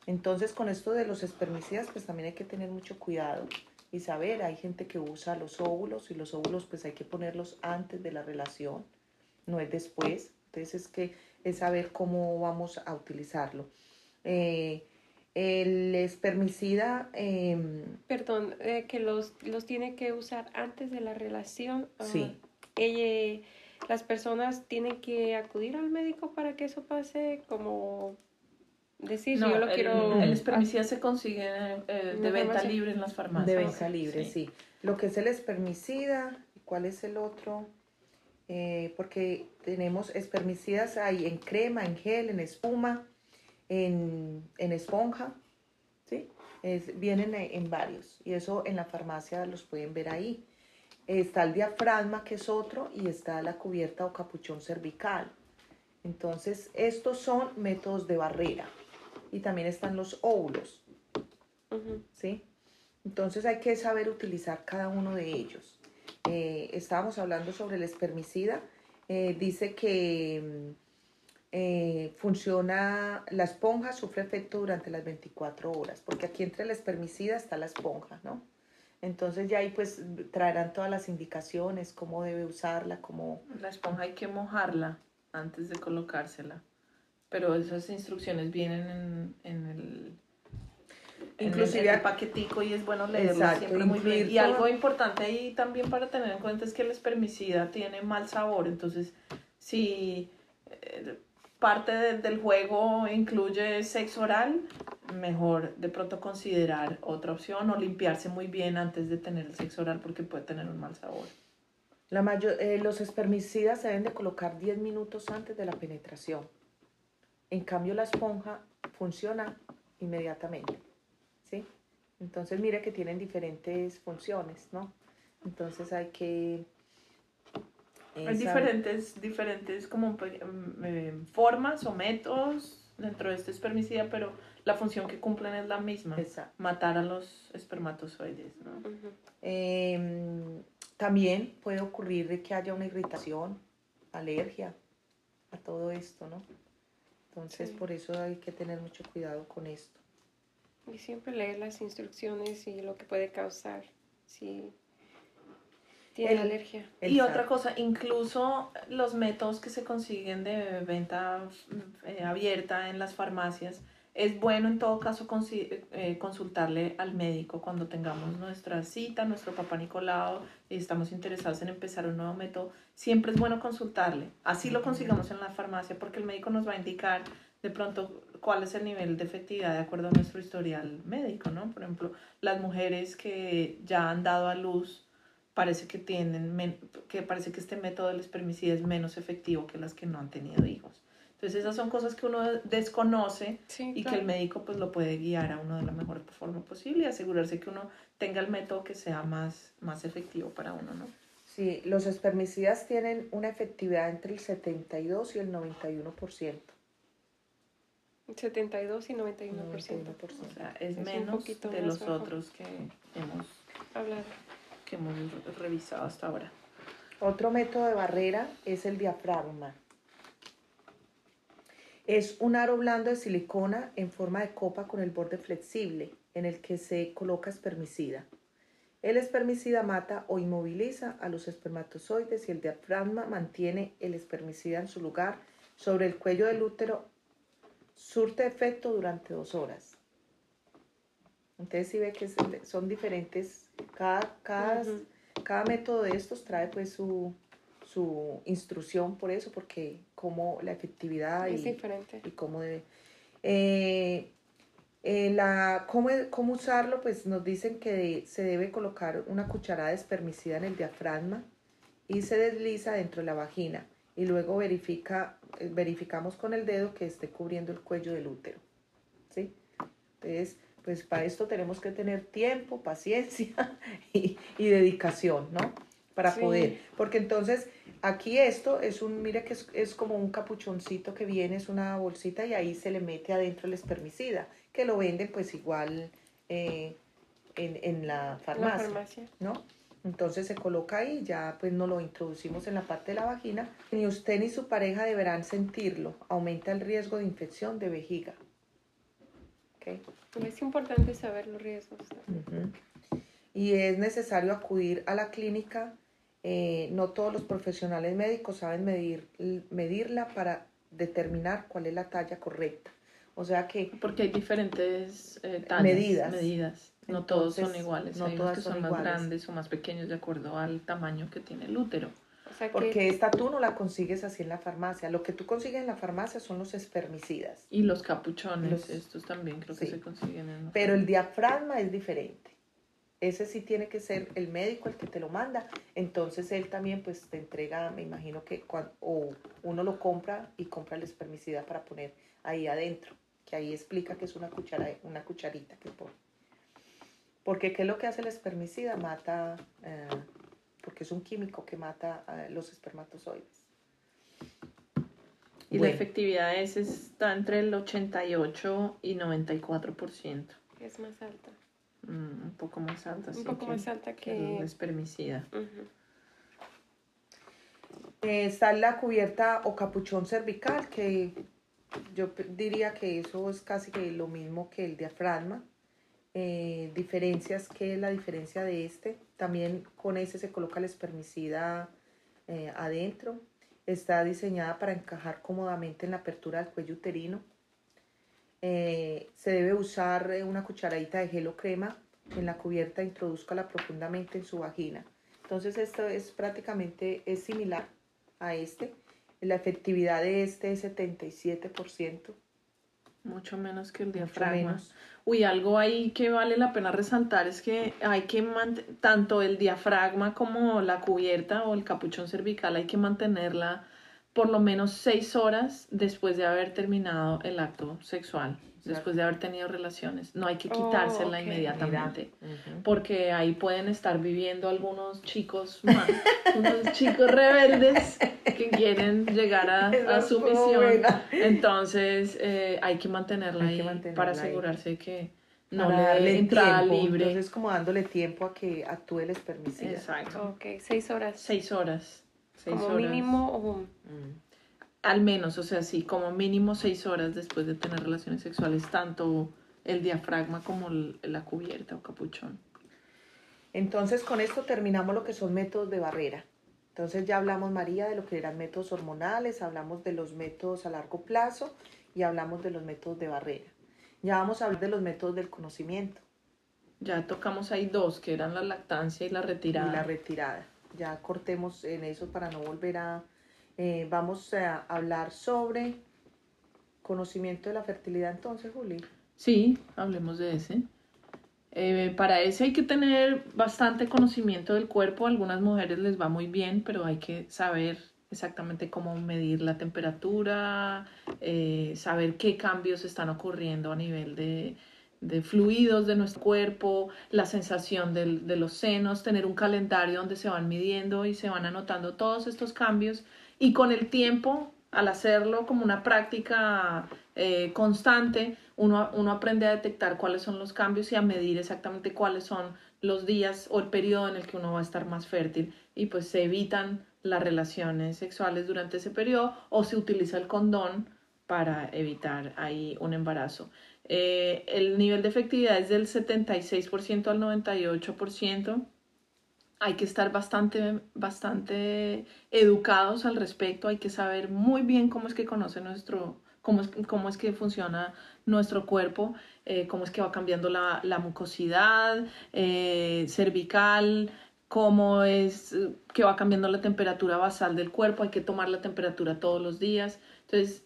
Entonces con esto de los espermicidas pues también hay que tener mucho cuidado y saber, hay gente que usa los óvulos y los óvulos pues hay que ponerlos antes de la relación, no es después entonces es que es saber cómo vamos a utilizarlo. Eh, el espermicida... Em, Perdón, eh, que los, los tiene que usar antes de la relación. Ah, sí. las personas tienen que acudir al médico para que eso pase como decir yo lo quiero el espermicida se consigue eh, de venta libre en las farmacias de venta libre sí. lo que es el espermicida cuál es el otro eh, porque tenemos espermicidas ahí en crema, en gel, en espuma, en, esponja, ¿sí? vienen en varios y eso en la farmacia los pueden ver ahí. Está el diafragma, que es otro, y está la cubierta o capuchón cervical. Entonces, estos son métodos de barrera. Y también están los óvulos. ¿Sí? Entonces hay que saber utilizar cada uno de ellos. Eh, estábamos hablando sobre el espermicida, eh, dice que mm, eh, funciona, la esponja sufre efecto durante las 24 horas, porque aquí entre el espermicida está la esponja, ¿no? Entonces ya ahí pues traerán todas las indicaciones, cómo debe usarla, cómo... La esponja hay que mojarla antes de colocársela, pero esas instrucciones vienen en, en el... Inclusive el, al- paquetico y es bueno leerlo Exacto, siempre muy bien. Y algo importante ahí también para tener en cuenta es que el espermicida tiene mal sabor, entonces si eh, parte de- del juego incluye sexo oral, mejor de pronto considerar otra opción o limpiarse muy bien antes de tener el sexo oral porque puede tener un mal sabor. La mayor, eh, los espermicidas se deben de colocar 10 minutos antes de la penetración. En cambio, la esponja funciona inmediatamente. ¿Sí? Entonces, mire que tienen diferentes funciones, ¿no? Entonces hay que... eh, Hay diferentes, diferentes como pe- mm, eh, formas o métodos dentro de este espermicida, pero la función que cumplen es la misma, Exacto. matar a los espermatozoides, ¿no? Em, también puede ocurrir que haya una irritación, alergia a todo esto, ¿no? Entonces, Sí. por eso hay que tener mucho cuidado con esto. Y siempre leer las instrucciones y lo que puede causar si tiene El- alergia. Y otra cosa, incluso los métodos que se consiguen de venta eh, abierta en las farmacias, es bueno en todo caso eh, consultarle al médico cuando tengamos nuestra cita, nuestro papá Nicolau, y estamos interesados en empezar un nuevo método. Siempre es bueno consultarle. Así lo consigamos en la farmacia porque el médico nos va a indicar de pronto cuál es el nivel de efectividad de acuerdo a nuestro historial médico, ¿no? Por ejemplo, las mujeres que ya han dado a luz parece que tienen que parece que este método del espermicida es menos efectivo que las que no han tenido hijos. Entonces esas son cosas que uno desconoce Sí, y que claro. el médico pues lo puede guiar a uno de la mejor forma posible y asegurarse que uno tenga el método que sea más, más efectivo para uno, ¿no? Sí, los espermicidas tienen una efectividad entre el 72 y el 91%. 72 y 91%. 91%. O sea, es, Es un menos de los bajo. otros que hemos, Hablar. que hemos revisado hasta ahora. Otro método de barrera es el diafragma. Es un aro blando de silicona en forma de copa con el borde flexible en el que se coloca espermicida. El espermicida mata o inmoviliza a los espermatozoides y el diafragma mantiene el espermicida en su lugar sobre el cuello del útero. Surte efecto durante dos horas. Entonces si ve que son diferentes, cada, cada, cada método de estos trae pues su, su instrucción por eso, porque como la efectividad Es y, diferente. y cómo debe. Eh, eh, la, cómo, cómo usarlo, pues nos dicen que se debe colocar una cucharada de espermicida en el diafragma y se desliza dentro de la vagina y luego verifica, eh, verificamos con el dedo que esté cubriendo el cuello del útero. ¿sí? Entonces, pues para esto tenemos que tener tiempo, paciencia y, y dedicación, ¿no? Para Sí. poder. Porque entonces aquí esto es un, mire que es, es como un capuchoncito que viene, es una bolsita y ahí se le mete adentro el espermicida, que lo venden pues igual eh, en, en la La farmacia, farmacia. ¿no? Entonces se coloca ahí, ya pues no lo introducimos en la parte de la vagina. Ni usted ni su pareja deberán sentirlo, aumenta el riesgo de infección de vejiga. ¿ok? Es importante saber los riesgos. Y es necesario acudir a la clínica. eh, no todos los profesionales médicos saben medir, medirla para determinar cuál es la talla correcta. O sea que Porque hay diferentes eh, tallas, Medidas. medidas. No todos son iguales. no hay unos que son son más iguales. grandes o más pequeños de acuerdo al tamaño que tiene el útero. O sea que porque esta tú no la consigues así en la farmacia. Lo que tú consigues en la farmacia son los espermicidas. Y los capuchones, Los- estos también creo que sí. se consiguen en... Pero el diafragma es diferente. Ese sí tiene que ser el médico el que te lo manda. Entonces él también pues te entrega, me imagino que cuan- o uno lo compra y compra el espermicida para poner ahí adentro, que ahí explica que es una cuchara, una cucharita que pone. Porque ¿qué es lo que hace el espermicida? Mata, eh, porque es un químico que mata a los espermatozoides. Y la efectividad es, está entre el 88 y 94%. es más alta. Mm, un poco más alta. Un sí, poco que- más alta que el que... espermicida. Ujú. Eh, está la cubierta o capuchón cervical, que yo diría que eso es casi que lo mismo que el diafragma. Eh, diferencias, ¿qué es la diferencia de este? También con ese se coloca el espermicida eh, adentro. Está diseñada para encajar cómodamente en la apertura del cuello uterino. Eh, se debe usar una cucharadita de gel o crema en la cubierta, introduzcala profundamente en su vagina. Entonces esto es prácticamente es similar a este. La efectividad de este es 77%. Mucho menos que el diafragma. Uy, algo ahí que vale la pena resaltar es que hay que tanto el diafragma como la cubierta o el capuchón cervical hay que mantenerla por lo menos seis horas después de haber terminado el acto sexual después de haber tenido relaciones. No hay que oh, quitársela inmediatamente, porque ahí pueden estar viviendo algunos chicos, unos chicos rebeldes que quieren llegar a, su misión. Entonces eh, hay que mantenerla ahí para asegurarse que no le dé entrada libre. Entonces como dándole tiempo a que actúe el espermicida. Exacto. Ok, seis horas. Seis horas. Como mínimo. Al menos, o sea, sí, como mínimo seis horas después de tener relaciones sexuales, tanto el diafragma como la cubierta o capuchón. Entonces, con esto terminamos lo que son métodos de barrera. Entonces, ya hablamos, María, de lo que eran métodos hormonales, hablamos de los métodos a largo plazo y hablamos de los métodos de barrera. Ya vamos a hablar de los métodos del conocimiento. Ya tocamos ahí dos, que eran la lactancia y la retirada. Y la retirada. Ya cortemos en eso para no volver a, eh, vamos a hablar sobre conocimiento de la fertilidad entonces, Juli. Sí, hablemos de ese. Eh, para ese hay que tener bastante conocimiento del cuerpo. A algunas mujeres les va muy bien, pero hay que saber exactamente cómo medir la temperatura, eh, saber qué cambios están ocurriendo a nivel de, de fluidos de nuestro cuerpo, la sensación de los senos, tener un calendario donde se van midiendo y se van anotando todos estos cambios y con el tiempo, al hacerlo como una práctica eh, constante, uno, uno aprende a detectar cuáles son los cambios y a medir exactamente cuáles son los días o el periodo en el que uno va a estar más fértil y pues se evitan las relaciones sexuales durante ese periodo o se utiliza el condón para evitar ahí un embarazo. Eh, el nivel de efectividad es del 76% al 98% hay que estar bastante, bastante educados al respecto, hay que saber muy bien cómo es que conoce nuestro, cómo es, cómo es que funciona nuestro cuerpo, eh, cómo es que va cambiando la, mucosidad eh, cervical, cómo es que va cambiando la temperatura basal del cuerpo, hay que tomar la temperatura todos los días. Entonces,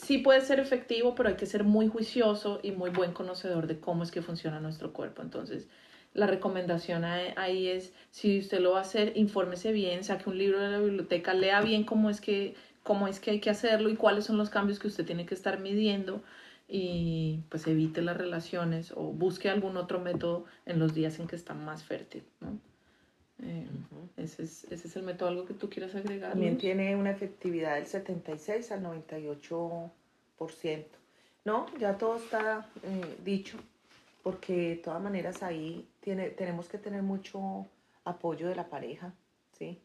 sí puede ser efectivo, pero hay que ser muy juicioso y muy buen conocedor de cómo es que funciona nuestro cuerpo. Entonces, la recomendación ahí es, si usted lo va a hacer, infórmese bien, saque un libro de la biblioteca, lea bien cómo es que, cómo es que hay que hacerlo y cuáles son los cambios que usted tiene que estar midiendo y pues evite las relaciones o busque algún otro método en los días en que está más fértil, ¿no? Eh, ese, es, ese es el método, algo que tú quieras agregar. También tiene una efectividad del 76 al 98%. No, ya todo está eh, dicho porque de todas maneras ahí tiene, tenemos que tener mucho apoyo de la pareja, ¿sí?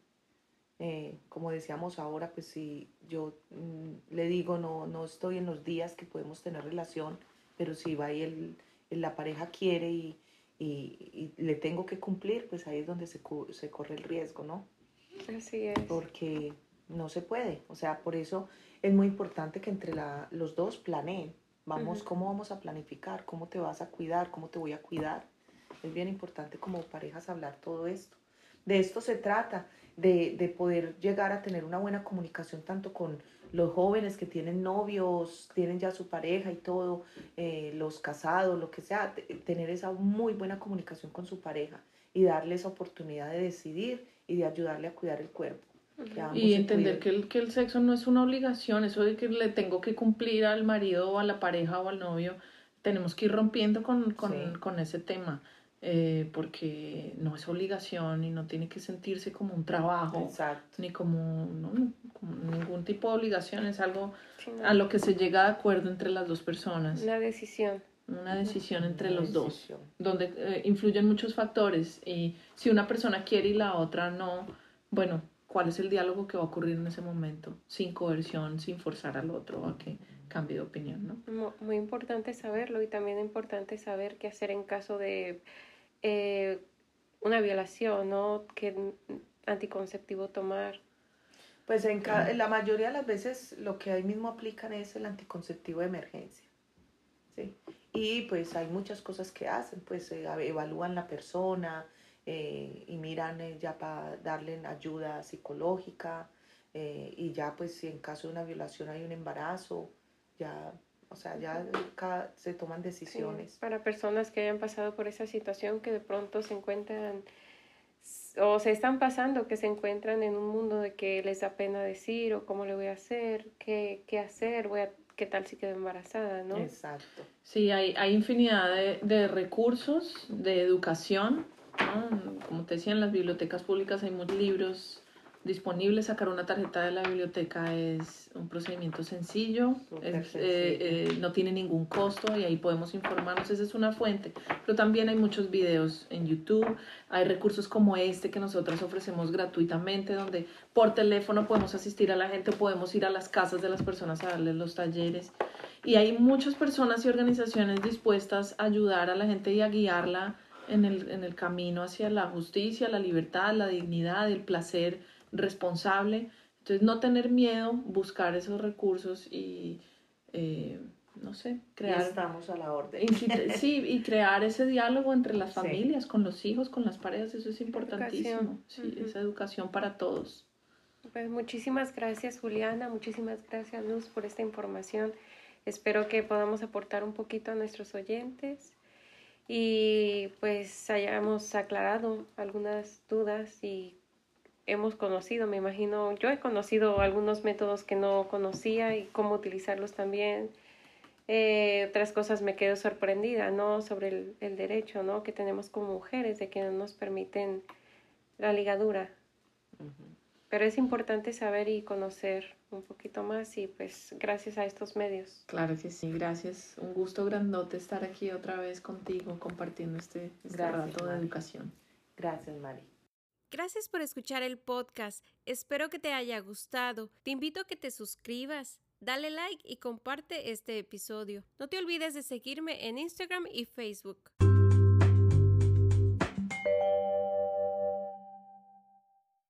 Eh, como decíamos ahora, pues si yo mm, le digo no, no estoy en los días que podemos tener relación, pero si va y el, la pareja quiere y, y, le tengo que cumplir, pues ahí es donde se, se corre el riesgo, ¿no? Así es. Porque no se puede, o sea, por eso es muy importante que entre la, los dos planeen, Vamos, ¿cómo vamos a planificar? ¿Cómo te vas a cuidar? ¿Cómo te voy a cuidar? Es bien importante como parejas hablar todo esto. De esto se trata, de, de poder llegar a tener una buena comunicación tanto con los jóvenes que tienen novios, tienen ya su pareja y todo, eh, los casados, lo que sea, tener esa muy buena comunicación con su pareja y darle esa oportunidad de decidir y de ayudarle a cuidar el cuerpo. Y entender que el, que el sexo no es una obligación, eso de que le tengo que cumplir al marido o a la pareja o al novio, tenemos que ir rompiendo con, con, con ese tema, eh, porque no es obligación y no tiene que sentirse como un trabajo, ni como, no, como, ningún tipo de obligación, es algo a lo que se llega de acuerdo entre las dos personas. Una decisión. Una decisión entre los dos, donde eh, influyen muchos factores y si una persona quiere y la otra no, bueno, cuál es el diálogo que va a ocurrir en ese momento, sin coerción, sin forzar al otro a que cambie de opinión, ¿no? Muy importante saberlo y también importante saber qué hacer en caso de eh, una violación, ¿no? ¿Qué anticonceptivo tomar? Pues en, la mayoría de las veces lo que ahí mismo aplican es el anticonceptivo de emergencia. ¿sí? Y pues hay muchas cosas que hacen, pues eh, evalúan la persona eh, y miran eh, ya para darle ayuda psicológica y ya pues si en caso de una violación hay un embarazo, ya, o sea, ya se toman decisiones. para personas que hayan pasado por esa situación que de pronto se encuentran o se están pasando que se encuentran en un mundo de que les da pena decir o cómo le voy a hacer, qué, qué hacer, voy a, qué tal si quedo embarazada, ¿no? Exacto. Sí, hay, hay infinidad de, de recursos de educación, Como te decía, en las bibliotecas públicas hay muchos libros disponible. Sacar una tarjeta de la biblioteca es un procedimiento sencillo, eh, eh, no tiene ningún costo y ahí podemos informarnos. Esa es una fuente. Pero también hay muchos videos en YouTube, hay recursos como este que nosotros ofrecemos gratuitamente, donde por teléfono podemos asistir a la gente, podemos ir a las casas de las personas a darles los talleres. Y hay muchas personas y organizaciones dispuestas a ayudar a la gente y a guiarla en el, en el camino hacia la justicia, la libertad, la dignidad, el placer responsable. Entonces, no tener miedo, buscar esos recursos y, eh, no sé, crear... estamos a la orden. sí, y crear ese diálogo entre las familias, con los hijos, con las parejas, eso es importantísimo. Sí, esa educación para todos. Pues muchísimas gracias, Juliana, muchísimas gracias, Luz, por esta información. Espero que podamos aportar un poquito a nuestros oyentes y pues hayamos aclarado algunas dudas y hemos conocido, me imagino, yo he conocido algunos métodos que no conocía y cómo utilizarlos también. Eh, otras cosas me quedo sorprendida, ¿no? Sobre el, el, derecho, ¿no? Que tenemos como mujeres de que no nos permiten la ligadura. Pero es importante saber y conocer un poquito más y pues gracias a estos medios. Claro que sí, gracias. Un gusto grandote estar aquí otra vez contigo compartiendo este, este rato de educación. Gracias, Mari. Gracias por escuchar el podcast. Espero que te haya gustado. Te invito a que te suscribas, dale like y comparte este episodio. No te olvides de seguirme en Instagram y Facebook.